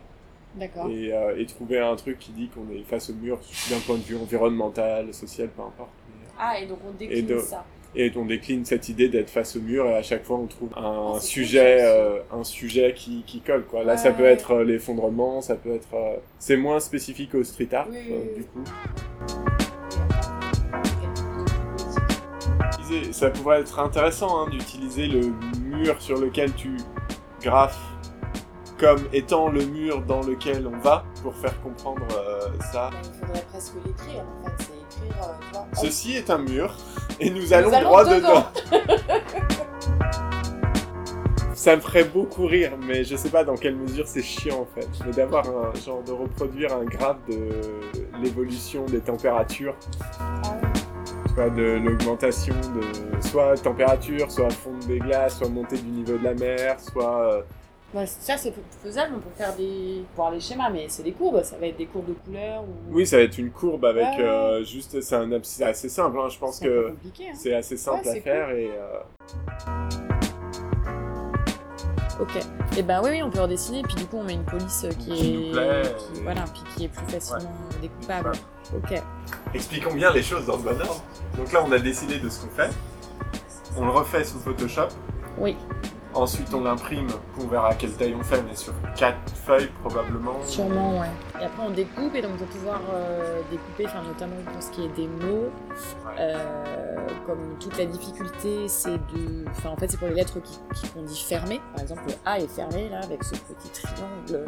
D'accord. et, euh, et trouver un truc qui dit qu'on est face au mur d'un point de vue environnemental, social, peu importe. Mais, Ah, et donc on décline de- ça. Et on décline cette idée d'être face au mur et à chaque fois on trouve un c'est sujet, euh, un sujet qui, qui colle quoi. Là Ouais, ça peut être euh, l'effondrement, ça peut être, euh, c'est moins spécifique au street art Oui, euh, oui, oui. du coup. Ça pourrait être intéressant hein, d'utiliser le mur sur lequel tu graphes comme étant le mur dans lequel on va pour faire comprendre ça. Mais il faudrait presque l'écrire, en fait. Euh. Ceci est un mur et nous allons, allons droit dedans. dedans. (laughs) Ça me ferait beaucoup rire, mais je sais pas dans quelle mesure c'est chiant en fait. Mais d'avoir un genre de reproduire un graphe de l'évolution des températures, Ah vois, de l'augmentation de soit température, soit fonte des glaces, soit montée du niveau de la mer, soit Ouais, ça, c'est faisable. On peut faire des. voir les schémas, mais c'est des courbes. Ça va être des courbes de couleurs ou. oui, ça va être une courbe avec Ouais, ouais. euh, juste c'est un c'est assez simple. hein. Je pense que compliqué, hein. c'est assez simple Ouais, à c'est faire et euh, Ok. Et ben oui, oui, on peut redessiner, puis du coup on met une police euh, qui, Qui est. nous plaît, qui- et- Voilà, puis qui est plus facilement découpable. Ok. Expliquons bien les choses dans le bon ordre. Donc là, on a décidé de ce qu'on fait. On le refait sous Photoshop. Oui. Ensuite, on l'imprime, on verra à quelle taille on fait, mais sur quatre feuilles probablement. Sûrement, ouais. Et après, on découpe, et donc pour pouvoir euh, découper, enfin, notamment pour ce qui est des mots, euh, comme toute la difficulté, c'est de. Enfin, en fait, c'est pour les lettres qui, qui qu'on dit fermées. Par exemple, le A est fermé, là, avec ce petit triangle.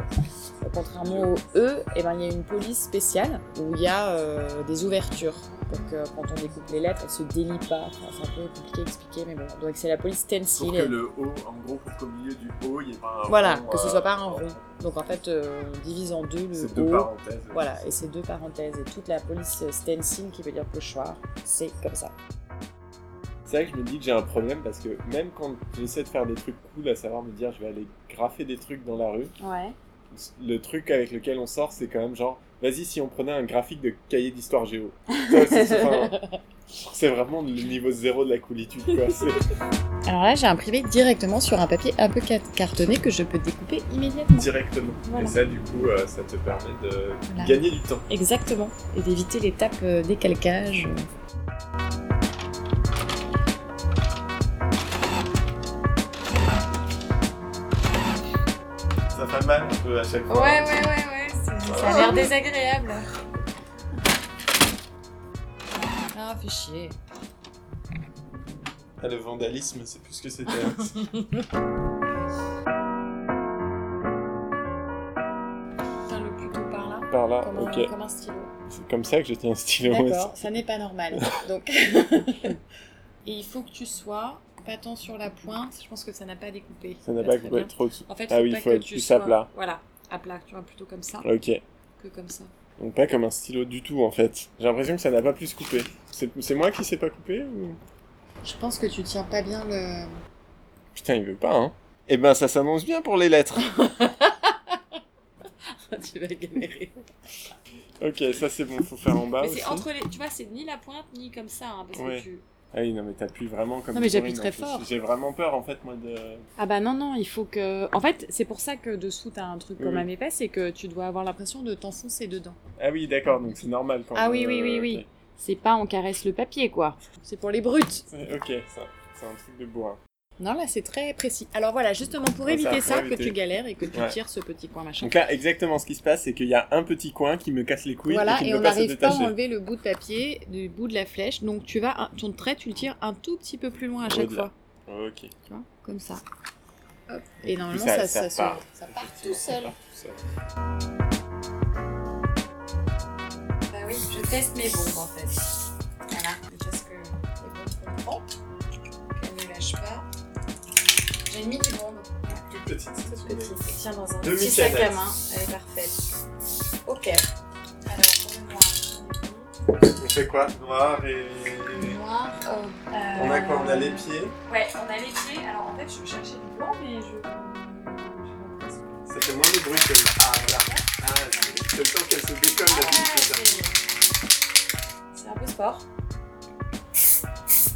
Contrairement au E, et ben, il y a une police spéciale où il y a euh, des ouvertures. Donc, euh, quand on découpe les lettres, elles se délient pas. Enfin, c'est un peu compliqué à expliquer, mais bon. Donc, c'est la police stencil. Pour que le O, en gros, pour qu'au milieu du O, il n'y ait pas un Voilà, rond, que ce euh, soit pas un rond. Donc en fait, euh, on divise en deux le C'est deux haut. parenthèses. Voilà, et c'est deux parenthèses. Et toute la police stencil, qui veut dire pochoir, c'est comme ça. C'est vrai que je me dis que j'ai un problème parce que même quand j'essaie de faire des trucs cool, à savoir me dire je vais aller graffer des trucs dans la rue, Ouais. le truc avec lequel on sort, c'est quand même genre, vas-y, si on prenait un graphique de cahier d'histoire géo. (laughs) C'est- vraiment le niveau zéro de la coolitude, quoi. (laughs) Alors là, j'ai imprimé directement sur un papier un peu ca- cartonné que je peux découper immédiatement. directement. Voilà. Et ça, du coup, euh, ça te permet de Voilà. gagner du temps. Exactement. Et d'éviter l'étape euh, décalcage. Ça fait mal un peu à chaque fois. Ouais, ouais, ouais, ouais. Ça a l'air désagréable. Ah, fait chier. Ah, le vandalisme, c'est plus ce que c'était. (laughs) Tiens le plutôt par là. Par là, comme, un, ok. comme un stylo. C'est comme ça que je tiens un stylo. D'accord, ça n'est pas normal. (laughs) Donc, (laughs) et il faut que tu sois pas tant sur la pointe. Je pense que ça n'a pas découpé. Ça n'a Pas pas très coupé bien. trop. En fait, Ah oui, il faut être plus à plat. Voilà, à plat, tu vois, plutôt comme ça Ok. que comme ça. Donc pas comme un stylo du tout en fait. J'ai l'impression que ça n'a pas plus coupé. C'est c'est moi qui sais pas couper ou... Je pense que tu tiens pas bien le. Putain, il veut pas, hein. Eh ben, ça s'annonce bien pour les lettres. (laughs) (laughs) tu vas galérer. ok, ça c'est bon, faut faire en bas mais aussi. c'est entre les. Tu vois, c'est ni la pointe ni comme ça. hein, parce Ouais. que tu... Ah oui, non mais t'appuies vraiment comme Non, mais j'appuie très fort. J'ai vraiment peur en fait moi de... Ah bah non, non, il faut que. En fait, c'est pour ça que dessous t'as un truc comme Oui. un épais, c'est que tu dois avoir l'impression de t'enfoncer dedans. Ah oui, d'accord, donc c'est normal quand Ah oui, euh, oui, oui, ok. oui. C'est pas on caresse le papier, quoi. C'est pour les brutes. Ok, ça, c'est un truc de bourrin. Non, là, c'est très précis. Alors voilà, justement, pour éviter ça, ça, pour que éviter. tu galères et que tu Ouais. tires ce petit coin machin. Donc là, exactement ce qui se passe, c'est qu'il y a un petit coin qui me casse les couilles voilà, et qui et ne on n'arrive pas à enlever le bout de papier du bout de la flèche. Donc tu vas, ton trait, tu le tires un tout petit peu plus loin à chaque fois. Ok. Tu vois, comme ça. Hop. Et normalement, ça- ça, ça ça, se- part. ça part tout seul. Ça part tout seul. Bah oui, je teste mes bombes en fait. Voilà, déjà ce que les bombes comprend. Qu'elles ne lâchent pas. J'ai mis des bombes. Toute petite. Toute petite. Elle tient dans un Demi petit sac à main. Elle est parfaite. Ok. Alors. On fait quoi? Noir et... Noir. euh, On a quoi? Euh, On a les pieds? Ouais, on a les pieds. Alors en fait, je cherchais du blanc, mais je. Ça fait moins de bruit que... Ah voilà. Ah, c'est le temps qu'elle se décolle la bouche, c'est ça. C'est un peu sport.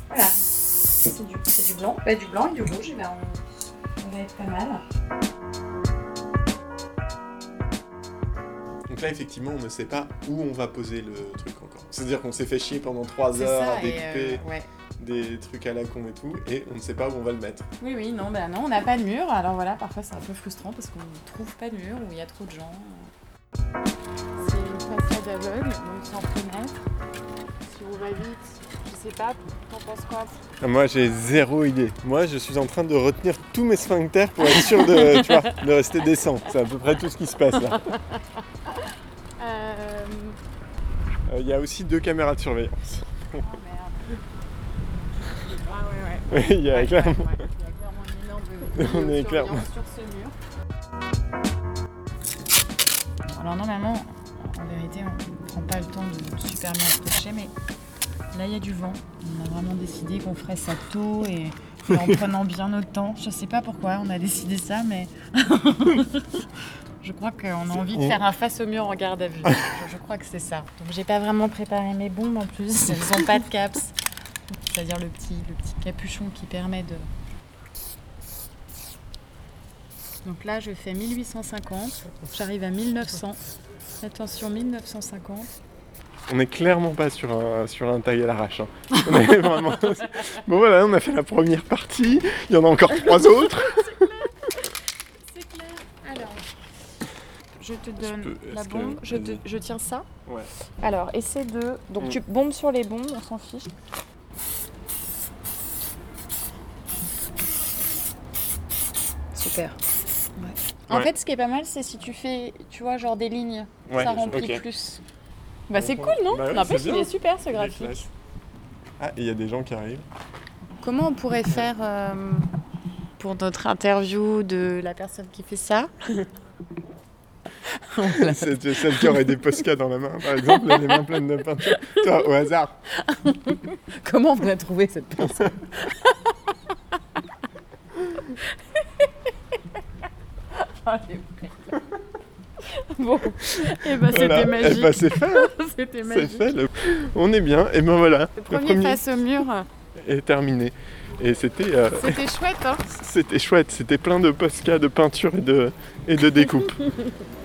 Voilà. C'est du, c'est du blanc. Bah, du blanc et du rouge, et ben on va être pas mal. Donc là, effectivement, on ne sait pas où on va poser le truc encore. C'est-à-dire qu'on s'est fait chier pendant 3 C'est heures ça, à découper euh, ouais. des trucs à la con et tout, et on ne sait pas où on va le mettre. Oui, oui, non, bah non, on n'a pas de mur. Alors voilà, parfois c'est un peu frustrant parce qu'on ne trouve pas de mur ou il y a trop de gens. C'est une façade aveugle, donc 100 fenêtres. Si on va vite, sais pas, t'en penses quoi Moi, j'ai zéro idée. Moi, je suis en train de retenir tous mes sphincters pour être sûr de, tu vois, de rester décent. C'est à peu près tout ce qui se passe là. (laughs) Euh... Euh, Il y a aussi deux caméras de surveillance. Oh merde. (laughs) Ah ouais, ouais. Oui, il y a Ouais, clairement. ouais, ouais. Il y a clairement une énorme (laughs) On est clairement- sur ce mur. Alors normalement, en vérité, on ne prend pas le temps de super bien accrocher, mais là il y a du vent. On a vraiment décidé qu'on ferait ça tôt et, et en (laughs) prenant bien notre temps. Je sais pas pourquoi on a décidé ça, mais (laughs) je crois qu'on a envie de faire un face au mur en garde à vue. Je, je crois que c'est ça. Donc j'ai pas vraiment préparé mes bombes en plus. Elles (laughs) ont pas de caps. C'est-à-dire le petit, le petit capuchon qui permet de. Donc là, je fais 1850. J'arrive à 1900. Attention, 1950. On n'est clairement pas sur un, sur un tag à l'arrache. hein. (laughs) On est vraiment- (laughs) Bon voilà, on a fait la première partie. Il y en a encore trois (laughs) autres. C'est clair. Alors, je te donne peux- la que- bombe. Je, te- vas-y. je tiens ça. Ouais. Alors, essaie de. Donc, Mm. tu bombes sur les bombes, on s'en fiche. Super. En Ouais. fait, ce qui est pas mal, c'est si tu fais, tu vois, genre des lignes, Ouais, ça remplit plus. Bah, c'est Bon, cool, non bah ouais, N'empêche, c'est il est super ce graphique. Ah, et il y a des gens qui arrivent. Comment on pourrait faire euh, pour notre interview de la personne qui fait ça (laughs) C'est celle qui aurait des poscas dans la main, par exemple, les mains pleines de peinture. Toi, au hasard. (laughs) Comment on a trouvé cette personne (laughs) belle. (laughs) Bon, et bah Voilà. c'était Eh magique. ben, c'est fait. hein. (laughs) c'était C'est magique. fait. le- On est bien. Et ben voilà. Le premier, face au mur, est terminé. Et c'était euh, c'était (laughs) chouette, hein c'était chouette. C'était plein de poscas, de peinture et de, et de découpe.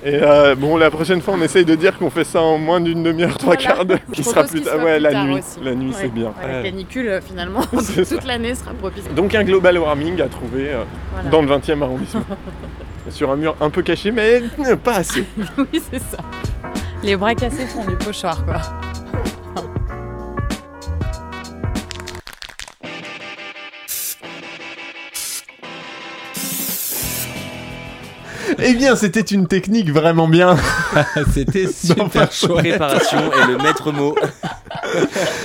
et euh, bon, la prochaine fois, on essaye de dire qu'on fait ça en moins d'une demi-heure, trois Voilà. quarts d'heure. Qui sera plus tard. Ouais, plus la tard nuit. La nuit, c'est bien. Ouais, La canicule, euh, finalement, toute l'année sera propice. Donc un global warming à trouver euh, Voilà. dans le 20e arrondissement. Sur un mur un peu caché, mais (laughs) pas assez. (laughs) oui, c'est ça. Les bras cassés font du pochoir, quoi. Eh bien, c'était une technique vraiment bien. (laughs) C'était super chouette. Préparation est le maître mot.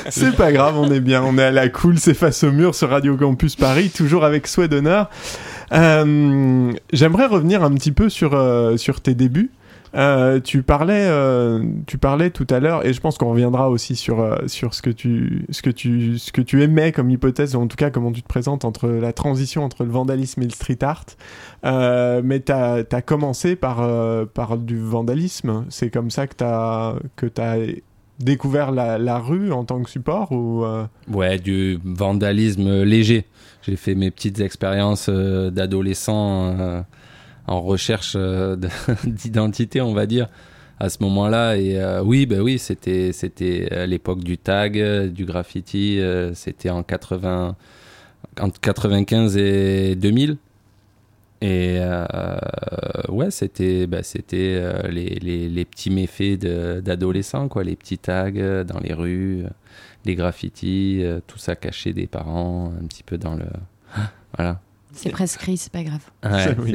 C'est pas grave, on est bien, on est à la cool, c'est face au mur sur Radio Campus Paris, toujours avec Souhait d'honneur. Euh, J'aimerais revenir un petit peu sur, euh, sur tes débuts. Euh, tu parlais, tu parlais tout à l'heure, et je pense qu'on reviendra aussi sur, sur ce, que tu, ce, que tu, ce que tu aimais comme hypothèse, ou en tout cas comment tu te présentes entre la transition entre le vandalisme et le street art. Mais tu as, commencé par, par du vandalisme. C'est comme ça que tu as, que as découvert la, rue en tant que support ou euh, Ouais, du vandalisme léger. J'ai fait mes petites expériences euh, d'adolescent euh, en recherche de- (laughs) d'identité, on va dire, à ce moment-là. Et oui, bah oui, c'était c'était à l'époque du tag, du graffiti. c'était en 80, entre 95 et 2000. Et euh, ouais, c'était bah, c'était euh, les, les, les petits méfaits de- d'adolescents, quoi, les petits tags euh, dans les rues, les graffitis, euh, tout ça caché des parents, un petit peu dans le. (gasps) Voilà. C'est prescrit, c'est pas grave. Ouais, C'est- oui,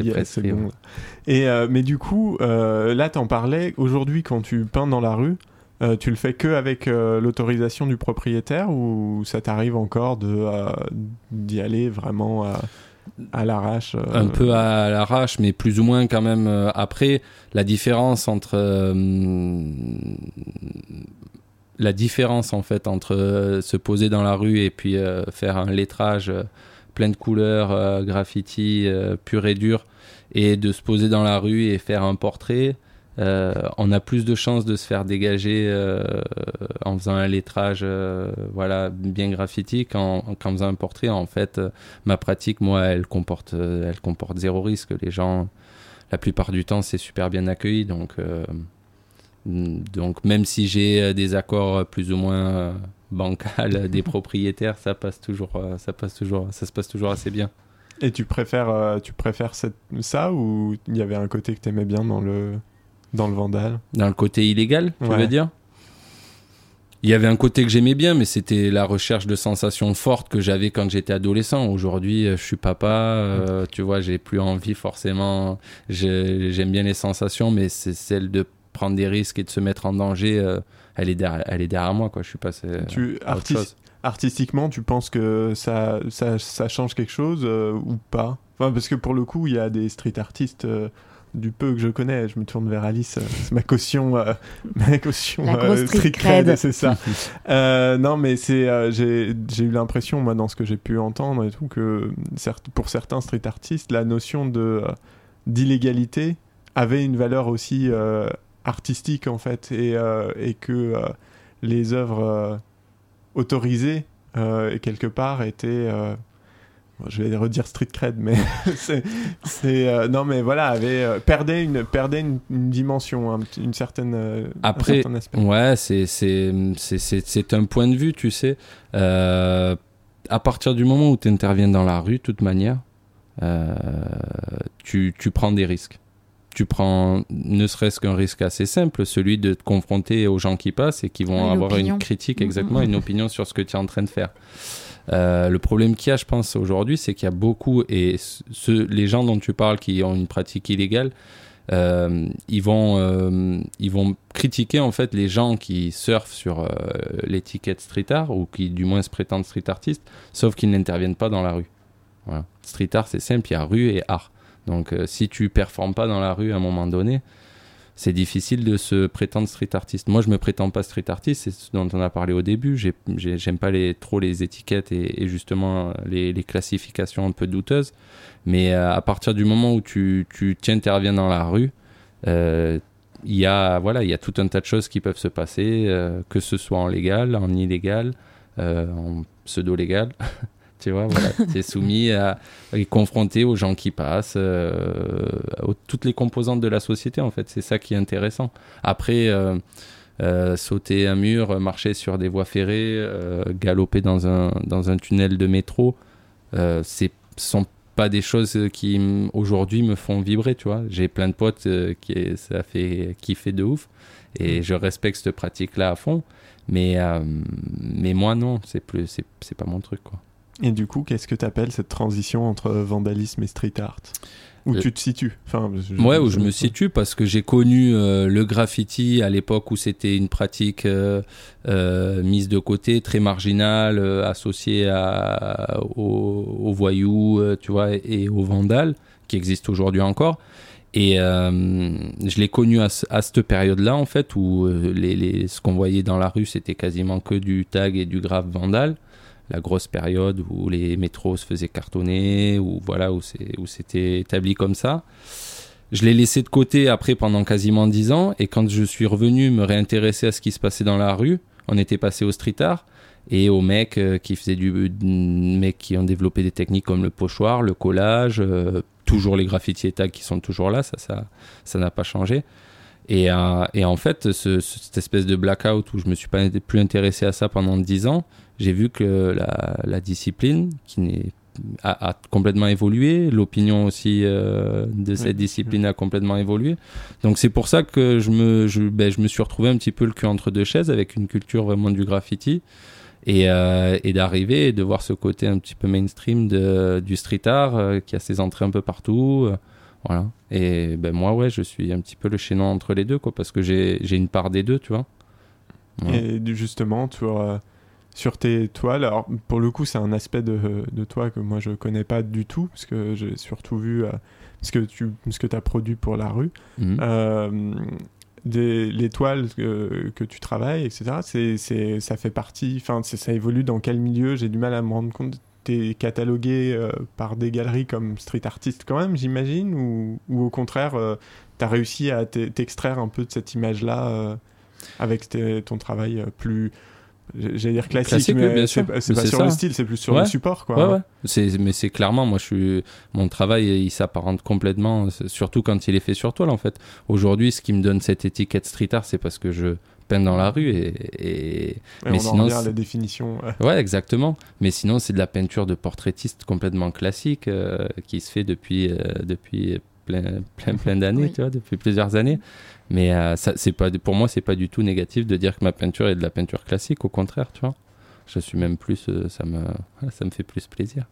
bon. Et euh, mais du coup, euh, là, t'en parlais. Aujourd'hui, quand tu peins dans la rue, euh, tu le fais que avec euh, l'autorisation du propriétaire ou ça t'arrive encore de euh, d'y aller vraiment euh, Un peu à l'arrache, mais plus ou moins quand même euh, après. La différence entre. euh, la différence en fait entre se poser dans la rue et puis faire un lettrage plein de couleurs, graffiti pur et dur, et de se poser dans la rue et faire un portrait. Euh, on a plus de chances de se faire dégager euh, en faisant un lettrage euh, voilà, bien graffiti qu'en faisant un portrait. En fait, ma pratique, moi, elle comporte, elle comporte zéro risque. Les gens, la plupart du temps, c'est super bien accueilli. Donc, donc même si j'ai des accords plus ou moins bancals des (laughs) propriétaires, ça passe toujours, ça passe toujours, ça se passe toujours assez bien. Et tu préfères, tu préfères cette- ça ou il y avait un côté que t'aimais bien dans le dans le vandal Dans le côté illégal, tu Ouais. veux dire? Il y avait un côté que j'aimais bien, mais c'était la recherche de sensations fortes que j'avais quand j'étais adolescent. Aujourd'hui, euh, je suis papa, euh, tu vois, j'ai plus envie forcément. J'ai- J'aime bien les sensations, mais c'est celle de prendre des risques et de se mettre en danger. euh, elle est derrière, elle est derrière moi, quoi. Je suis passé Tu à autre artis- chose. artistiquement, tu penses que ça, ça, ça change quelque chose euh, ou pas? Enfin, parce que pour le coup, il y a des street artistes euh, du peu que je connais. Je me tourne vers Alice, euh, c'est ma caution, euh, (laughs) ma caution euh, street cred. c'est ça. (laughs) Euh, non, mais c'est, euh, j'ai, eu l'impression, moi, dans ce que j'ai pu entendre et tout, que certes, pour certains street artistes, la notion de d'illégalité avait une valeur aussi artistique en fait, et, et que les œuvres autorisées quelque part étaient je vais redire street cred, mais (laughs) c'est, c'est euh, non, mais voilà, avait euh, perdait une perdait une, une dimension, un une certaine euh, un Après, certain aspect. ouais, c'est c'est c'est c'est c'est un point de vue, tu sais. Euh, à partir du moment où tu interviens dans la rue, de toute manière, euh, tu tu prends des risques. Tu prends ne serait-ce qu'un risque assez simple, celui de te confronter aux gens qui passent et qui vont Une avoir opinion. une critique, Mhm. exactement, une opinion sur ce que tu es en train de faire. Euh, le problème qu'il y a, je pense, aujourd'hui, c'est qu'il y a beaucoup, et les gens dont tu parles qui ont une pratique illégale, euh, ils, vont, euh, ils vont critiquer en fait les gens qui surfent sur l'étiquette street art ou qui du moins se prétendent street artistes, sauf qu'ils n'interviennent pas dans la rue. Street art, c'est simple, il y a rue et art. Donc si tu performes pas dans la rue à un moment donné, c'est difficile de se prétendre street artiste. Moi, je me prétends pas street artiste, c'est ce dont on a parlé au début. J'ai- j'ai- J'aime pas les, trop les étiquettes et, justement les, classifications un peu douteuses. Mais euh, à partir du moment où tu, tu t'interviens dans la rue, euh, il y a voilà, il y a tout un tas de choses qui peuvent se passer, euh, que ce soit en légal, en illégal, en pseudo légal. (laughs) tu vois, voilà, (laughs) tu es soumis à et confronté aux gens qui passent, euh, aux- toutes les composantes de la société en fait. C'est ça qui est intéressant. Après, euh, euh, sauter un mur, marcher sur des voies ferrées, euh, galoper dans un dans un tunnel de métro, euh, c'est sont pas des choses qui aujourd'hui me font vibrer, tu vois. J'ai plein de potes qui ça fait kiffer de ouf et je respecte cette pratique-là à fond. Mais mais moi non, c'est plus c'est pas mon truc quoi. Et du coup, qu'est-ce que tu appelles cette transition entre vandalisme et street art? Où Euh, tu te situes? Enfin, je- Ouais, où je me situe parce que j'ai connu euh, le graffiti à l'époque où c'était une pratique euh, euh, mise de côté, très marginale, euh, associée à, aux, aux voyous, euh, tu vois, et aux vandales, qui existent aujourd'hui encore. Et euh, je l'ai connu à, ce- à cette période-là, en fait, où euh, les, les- ce qu'on voyait dans la rue, c'était quasiment que du tag et du grave vandal. La grosse période où les métros se faisaient cartonner, où voilà, où c'était établi comme ça. Je l'ai laissé de côté après pendant quasiment dix ans, et quand je suis revenu me réintéresser à ce qui se passait dans la rue, on était passé au street art et aux mecs euh, qui faisaient du mecs qui ont développé des techniques comme le pochoir, le collage, euh, toujours les graffitis et tags qui sont toujours là, ça ça ça n'a pas changé. Et, euh, et en fait, ce- ce- cette espèce de blackout où je me suis pas plus intéressé à ça pendant dix ans, j'ai vu que la, la discipline, qui n'est a, a complètement évolué, l'opinion aussi euh, de cette Oui. discipline a complètement évolué. Donc c'est pour ça que je me, je, ben, je me suis retrouvé un petit peu le cul entre deux chaises avec une culture vraiment du graffiti et, euh, et d'arriver et de voir ce côté un petit peu mainstream de, du street art euh, qui a ses entrées un peu partout. voilà. Et ben moi, ouais, je suis un petit peu le chaînon entre les deux, quoi, parce que j'ai une part des deux, tu vois. Et justement, sur, euh, sur tes toiles, alors pour le coup, c'est un aspect de, de toi que moi je connais pas du tout, parce que j'ai surtout vu euh, ce que tu ce que as produit pour la rue. Mhm. Euh, des, les toiles que, que tu travailles, etc., c'est, c'est, ça fait partie, enfin, ça évolue dans quel milieu? J'ai du mal à me rendre compte. T'es catalogué euh, par des galeries comme street artist quand même, j'imagine, ou, ou au contraire, euh, t'as réussi à t'e- t'extraire un peu de cette image-là avec tes- ton travail plus, j'allais dire classique, Classique, mais bien c'est, sûr. pas- sur ça. le style, c'est plus sur Ouais. le support, quoi. Ouais, ouais. C'est, mais c'est clairement, moi, je suis, mon travail, il s'apparente complètement, c'est- surtout quand il est fait sur toile, en fait. Aujourd'hui, ce qui me donne cette étiquette street art, c'est parce que je peins dans la rue et, et- Et mais on en sinon, revient à c'est- la définition. euh. (laughs) Ouais, exactement. Mais sinon, c'est de la peinture de portraitiste complètement classique euh, qui se fait depuis, euh, depuis plein, plein, plein d'années, Oui. tu vois, depuis plusieurs années. Mais euh, ça, c'est pas, pour moi, c'est pas du tout négatif de dire que ma peinture est de la peinture classique. Au contraire, tu vois. Je suis même plus, euh, ça me, ça me fait plus plaisir.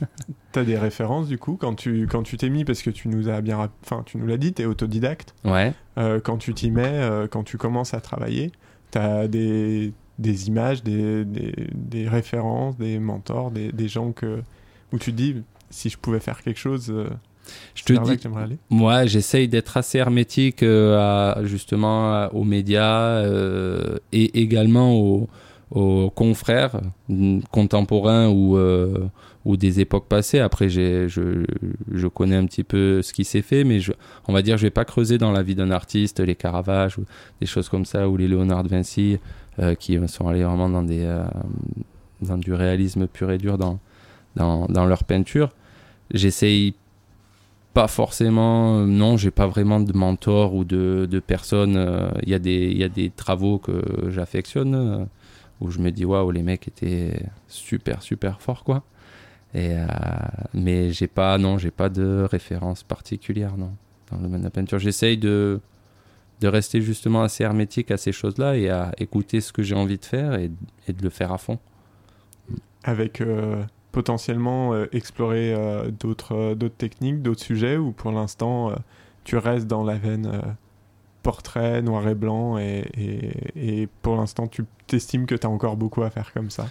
(laughs) T'as des références du coup quand tu quand tu t'es mis parce que tu nous as bien enfin tu nous l'as dit t'es autodidacte Ouais. Euh, quand tu t'y mets quand tu commences à travailler t'as des des images des, des, des références des mentors des, des gens que où tu te dis si je pouvais faire quelque chose Je te dis, que j'aimerais aller? Moi, j'essaye d'être assez hermétique euh, à, justement aux médias euh, et également aux, aux confrères contemporains ou, euh, ou des époques passées. Après, je, je connais un petit peu ce qui s'est fait, mais je, on va dire, je vais pas creuser dans la vie d'un artiste, les Caravages ou des choses comme ça, ou les Léonard de Vinci, euh, qui sont allés vraiment dans des euh, dans du réalisme pur et dur dans dans, dans leur peinture. J'essaye pas forcément, euh, non, j'ai pas vraiment de mentor ou de, de personnes. euh, Il y, a des- il y a des travaux que j'affectionne euh, où je me dis waouh, les mecs étaient super, super forts quoi. Et, mais j'ai pas, non, j'ai pas de référence particulière, non, dans le domaine de la peinture. J'essaye de, de rester justement assez hermétique à ces choses-là et à écouter ce que j'ai envie de faire et, de le faire à fond. Avec potentiellement euh, explorer euh, d'autres euh, d'autres techniques, d'autres sujets, ou pour l'instant, tu restes dans la veine portrait, noir et blanc, et, et- et pour l'instant, tu t'estimes que tu as encore beaucoup à faire comme ça?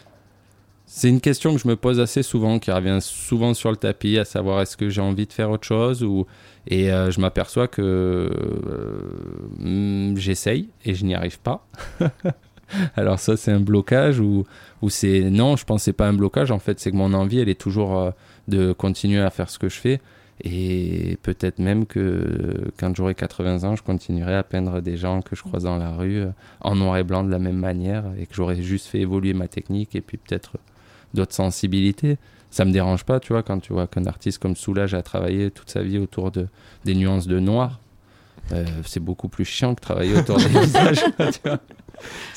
C'est une question que je me pose assez souvent, qui revient souvent sur le tapis, à savoir est-ce que j'ai envie de faire autre chose ou et euh, je m'aperçois que euh, hmm, j'essaye et je n'y arrive pas. (laughs) (laughs) Alors ça c'est un blocage ou c'est non, je pense que c'est pas un blocage en fait, c'est que mon envie elle est toujours euh, de continuer à faire ce que je fais et peut-être même que quand j'aurai 80 ans, je continuerai à peindre des gens que je croise dans la rue euh, en noir et blanc de la même manière et que j'aurais juste fait évoluer ma technique et puis peut-être d'autres sensibilités. Ça me dérange pas, tu vois, quand tu vois qu'un artiste comme Soulage a travaillé toute sa vie autour de, des nuances de noir. euh, c'est beaucoup plus chiant que travailler autour des (laughs) visages. tu vois.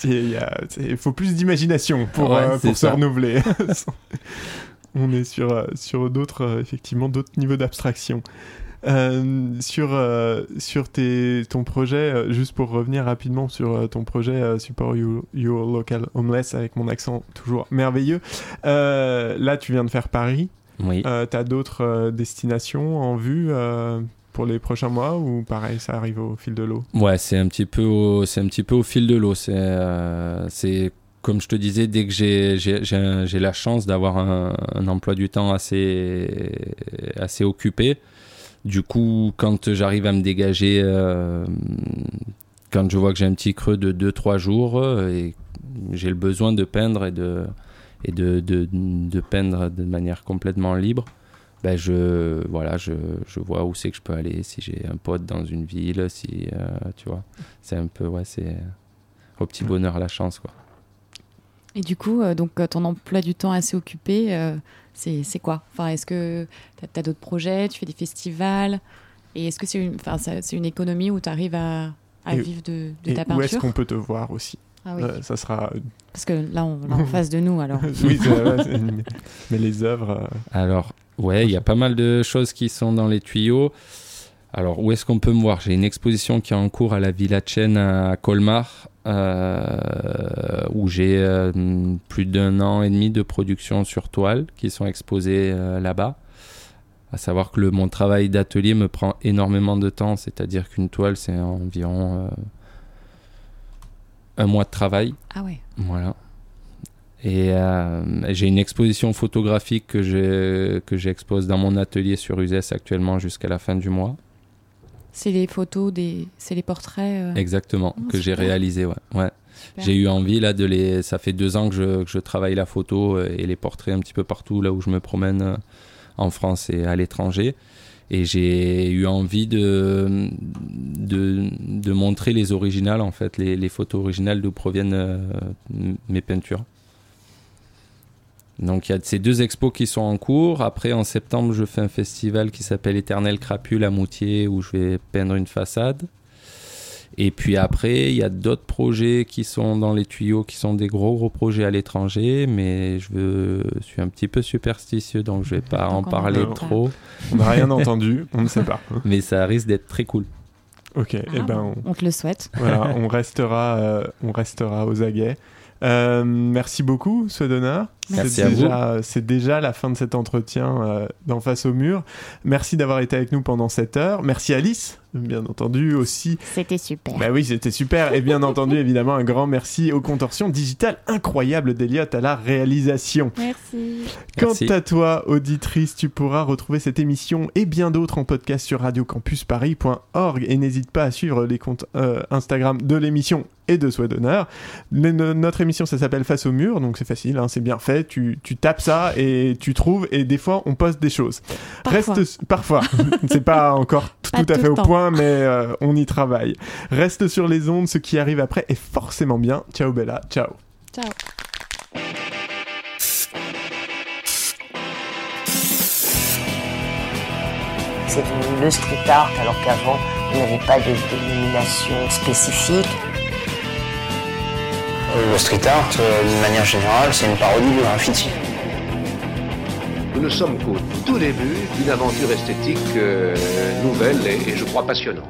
Il faut plus d'imagination pour, Ouais, euh, pour se renouveler. (laughs) (laughs) On est sur, euh, sur d'autres, euh, effectivement, d'autres niveaux d'abstraction. Euh, sur euh, sur tes, ton projet, euh, juste pour revenir rapidement sur ton projet Support Your, Your Local Homeless avec mon accent toujours merveilleux. Là, tu viens de faire Paris. Oui. Euh, T'as d'autres destinations en vue pour les prochains mois ou pareil, ça arrive au fil de l'eau? Ouais, c'est un petit peu au, un petit peu au fil de l'eau. C'est, euh, comme je te disais, dès que j'ai, la chance d'avoir un, un emploi du temps assez, assez occupé. Du coup, quand j'arrive à me dégager, euh, quand je vois que j'ai un petit creux de 2-3 jours euh, et j'ai le besoin de peindre et de, et de, de, de peindre de manière complètement libre, ben je voilà je, je vois où c'est que je peux aller si j'ai un pote dans une ville si euh, tu vois c'est un peu ouais c'est au petit bonheur la chance quoi Et du coup, euh, donc euh, ton emploi du temps assez occupé, euh, c'est c'est quoi? Enfin, est-ce que tu as, d'autres projets, tu fais des festivals? Et est-ce que c'est une, enfin, c'est une économie où tu arrives à, à Et- vivre de, de Et ta où est-ce peinture? qu'on peut te voir aussi? Ah oui. Euh, Ça sera. Parce que là, on l'a en (laughs) face de nous, alors. oui, c'est vrai, c'est- mais les œuvres. euh, alors ouais il y a pas mal de choses qui sont dans les tuyaux alors où est-ce qu'on peut me voir? J'ai une exposition qui est en cours à la Villa Chen à Colmar euh, où j'ai euh, plus d'un an et demi de production sur toile qui sont exposées euh, là-bas à savoir que le, mon travail d'atelier me prend énormément de temps, c'est-à-dire qu'une toile, c'est environ un mois de travail. Ah ouais. Voilà. Et euh, j'ai une exposition photographique que j'expose dans mon atelier sur Uzès actuellement jusqu'à la fin du mois. C'est les photos, des... c'est les portraits. euh, Exactement, Oh, que j'ai réalisé, ouais. J'ai eu envie là de les. Ça fait deux ans que je, que je travaille la photo euh, et les portraits un petit peu partout là où je me promène en France et à l'étranger. Et j'ai eu envie de, de, de montrer les originales, en fait, les, les photos originales d'où proviennent euh, mes peintures. Donc il y a ces deux expos qui sont en cours. Après, en septembre, je fais un festival qui s'appelle Éternel Crapule à Moutier où je vais peindre une façade. Et puis après, il y a d'autres projets qui sont dans les tuyaux, qui sont des gros gros projets à l'étranger, mais je, veux, je suis un petit peu superstitieux, donc je vais pas en parler trop. On n'a rien entendu, on ne sait pas. (laughs) Mais ça risque d'être très cool. Ok, et Ah, ben on, On te le souhaite. (laughs) voilà, on restera, euh, on restera aux aguets. Euh, merci beaucoup, Swedona. Merci C'est à vous. déjà, c'est déjà la fin de cet entretien euh, d'en face au mur. Merci d'avoir été avec nous pendant cette heure. Merci Alice, bien entendu aussi. C'était super. Bah oui, c'était super. Et bien entendu, (laughs) évidemment, un grand merci aux contorsions digitales incroyables d'Eliott à la réalisation. Merci. Quant Merci. à toi, auditrice, tu pourras retrouver cette émission et bien d'autres en podcast sur radiocampusparis.org et n'hésite pas à suivre les comptes euh, Instagram de l'émission et de Souhait d'honneur. Notre émission, ça s'appelle Face au mur, donc c'est facile, hein, c'est bien fait tu, tu tapes ça et tu trouves, et des fois, on poste des choses. Parfois. Reste, parfois. (laughs) c'est pas encore tout, à fait au point, mais euh, on y travaille. Reste sur les ondes, ce qui arrive après est forcément bien. Ciao Bella, ciao. Ciao. C'est devenu le street art alors qu'avant on n'avait pas de dénomination spécifique. Euh, Le street art, euh, d'une manière générale, c'est une parodie du graffiti. Nous ne sommes qu'au tout début d'une aventure esthétique euh, nouvelle et je crois passionnante.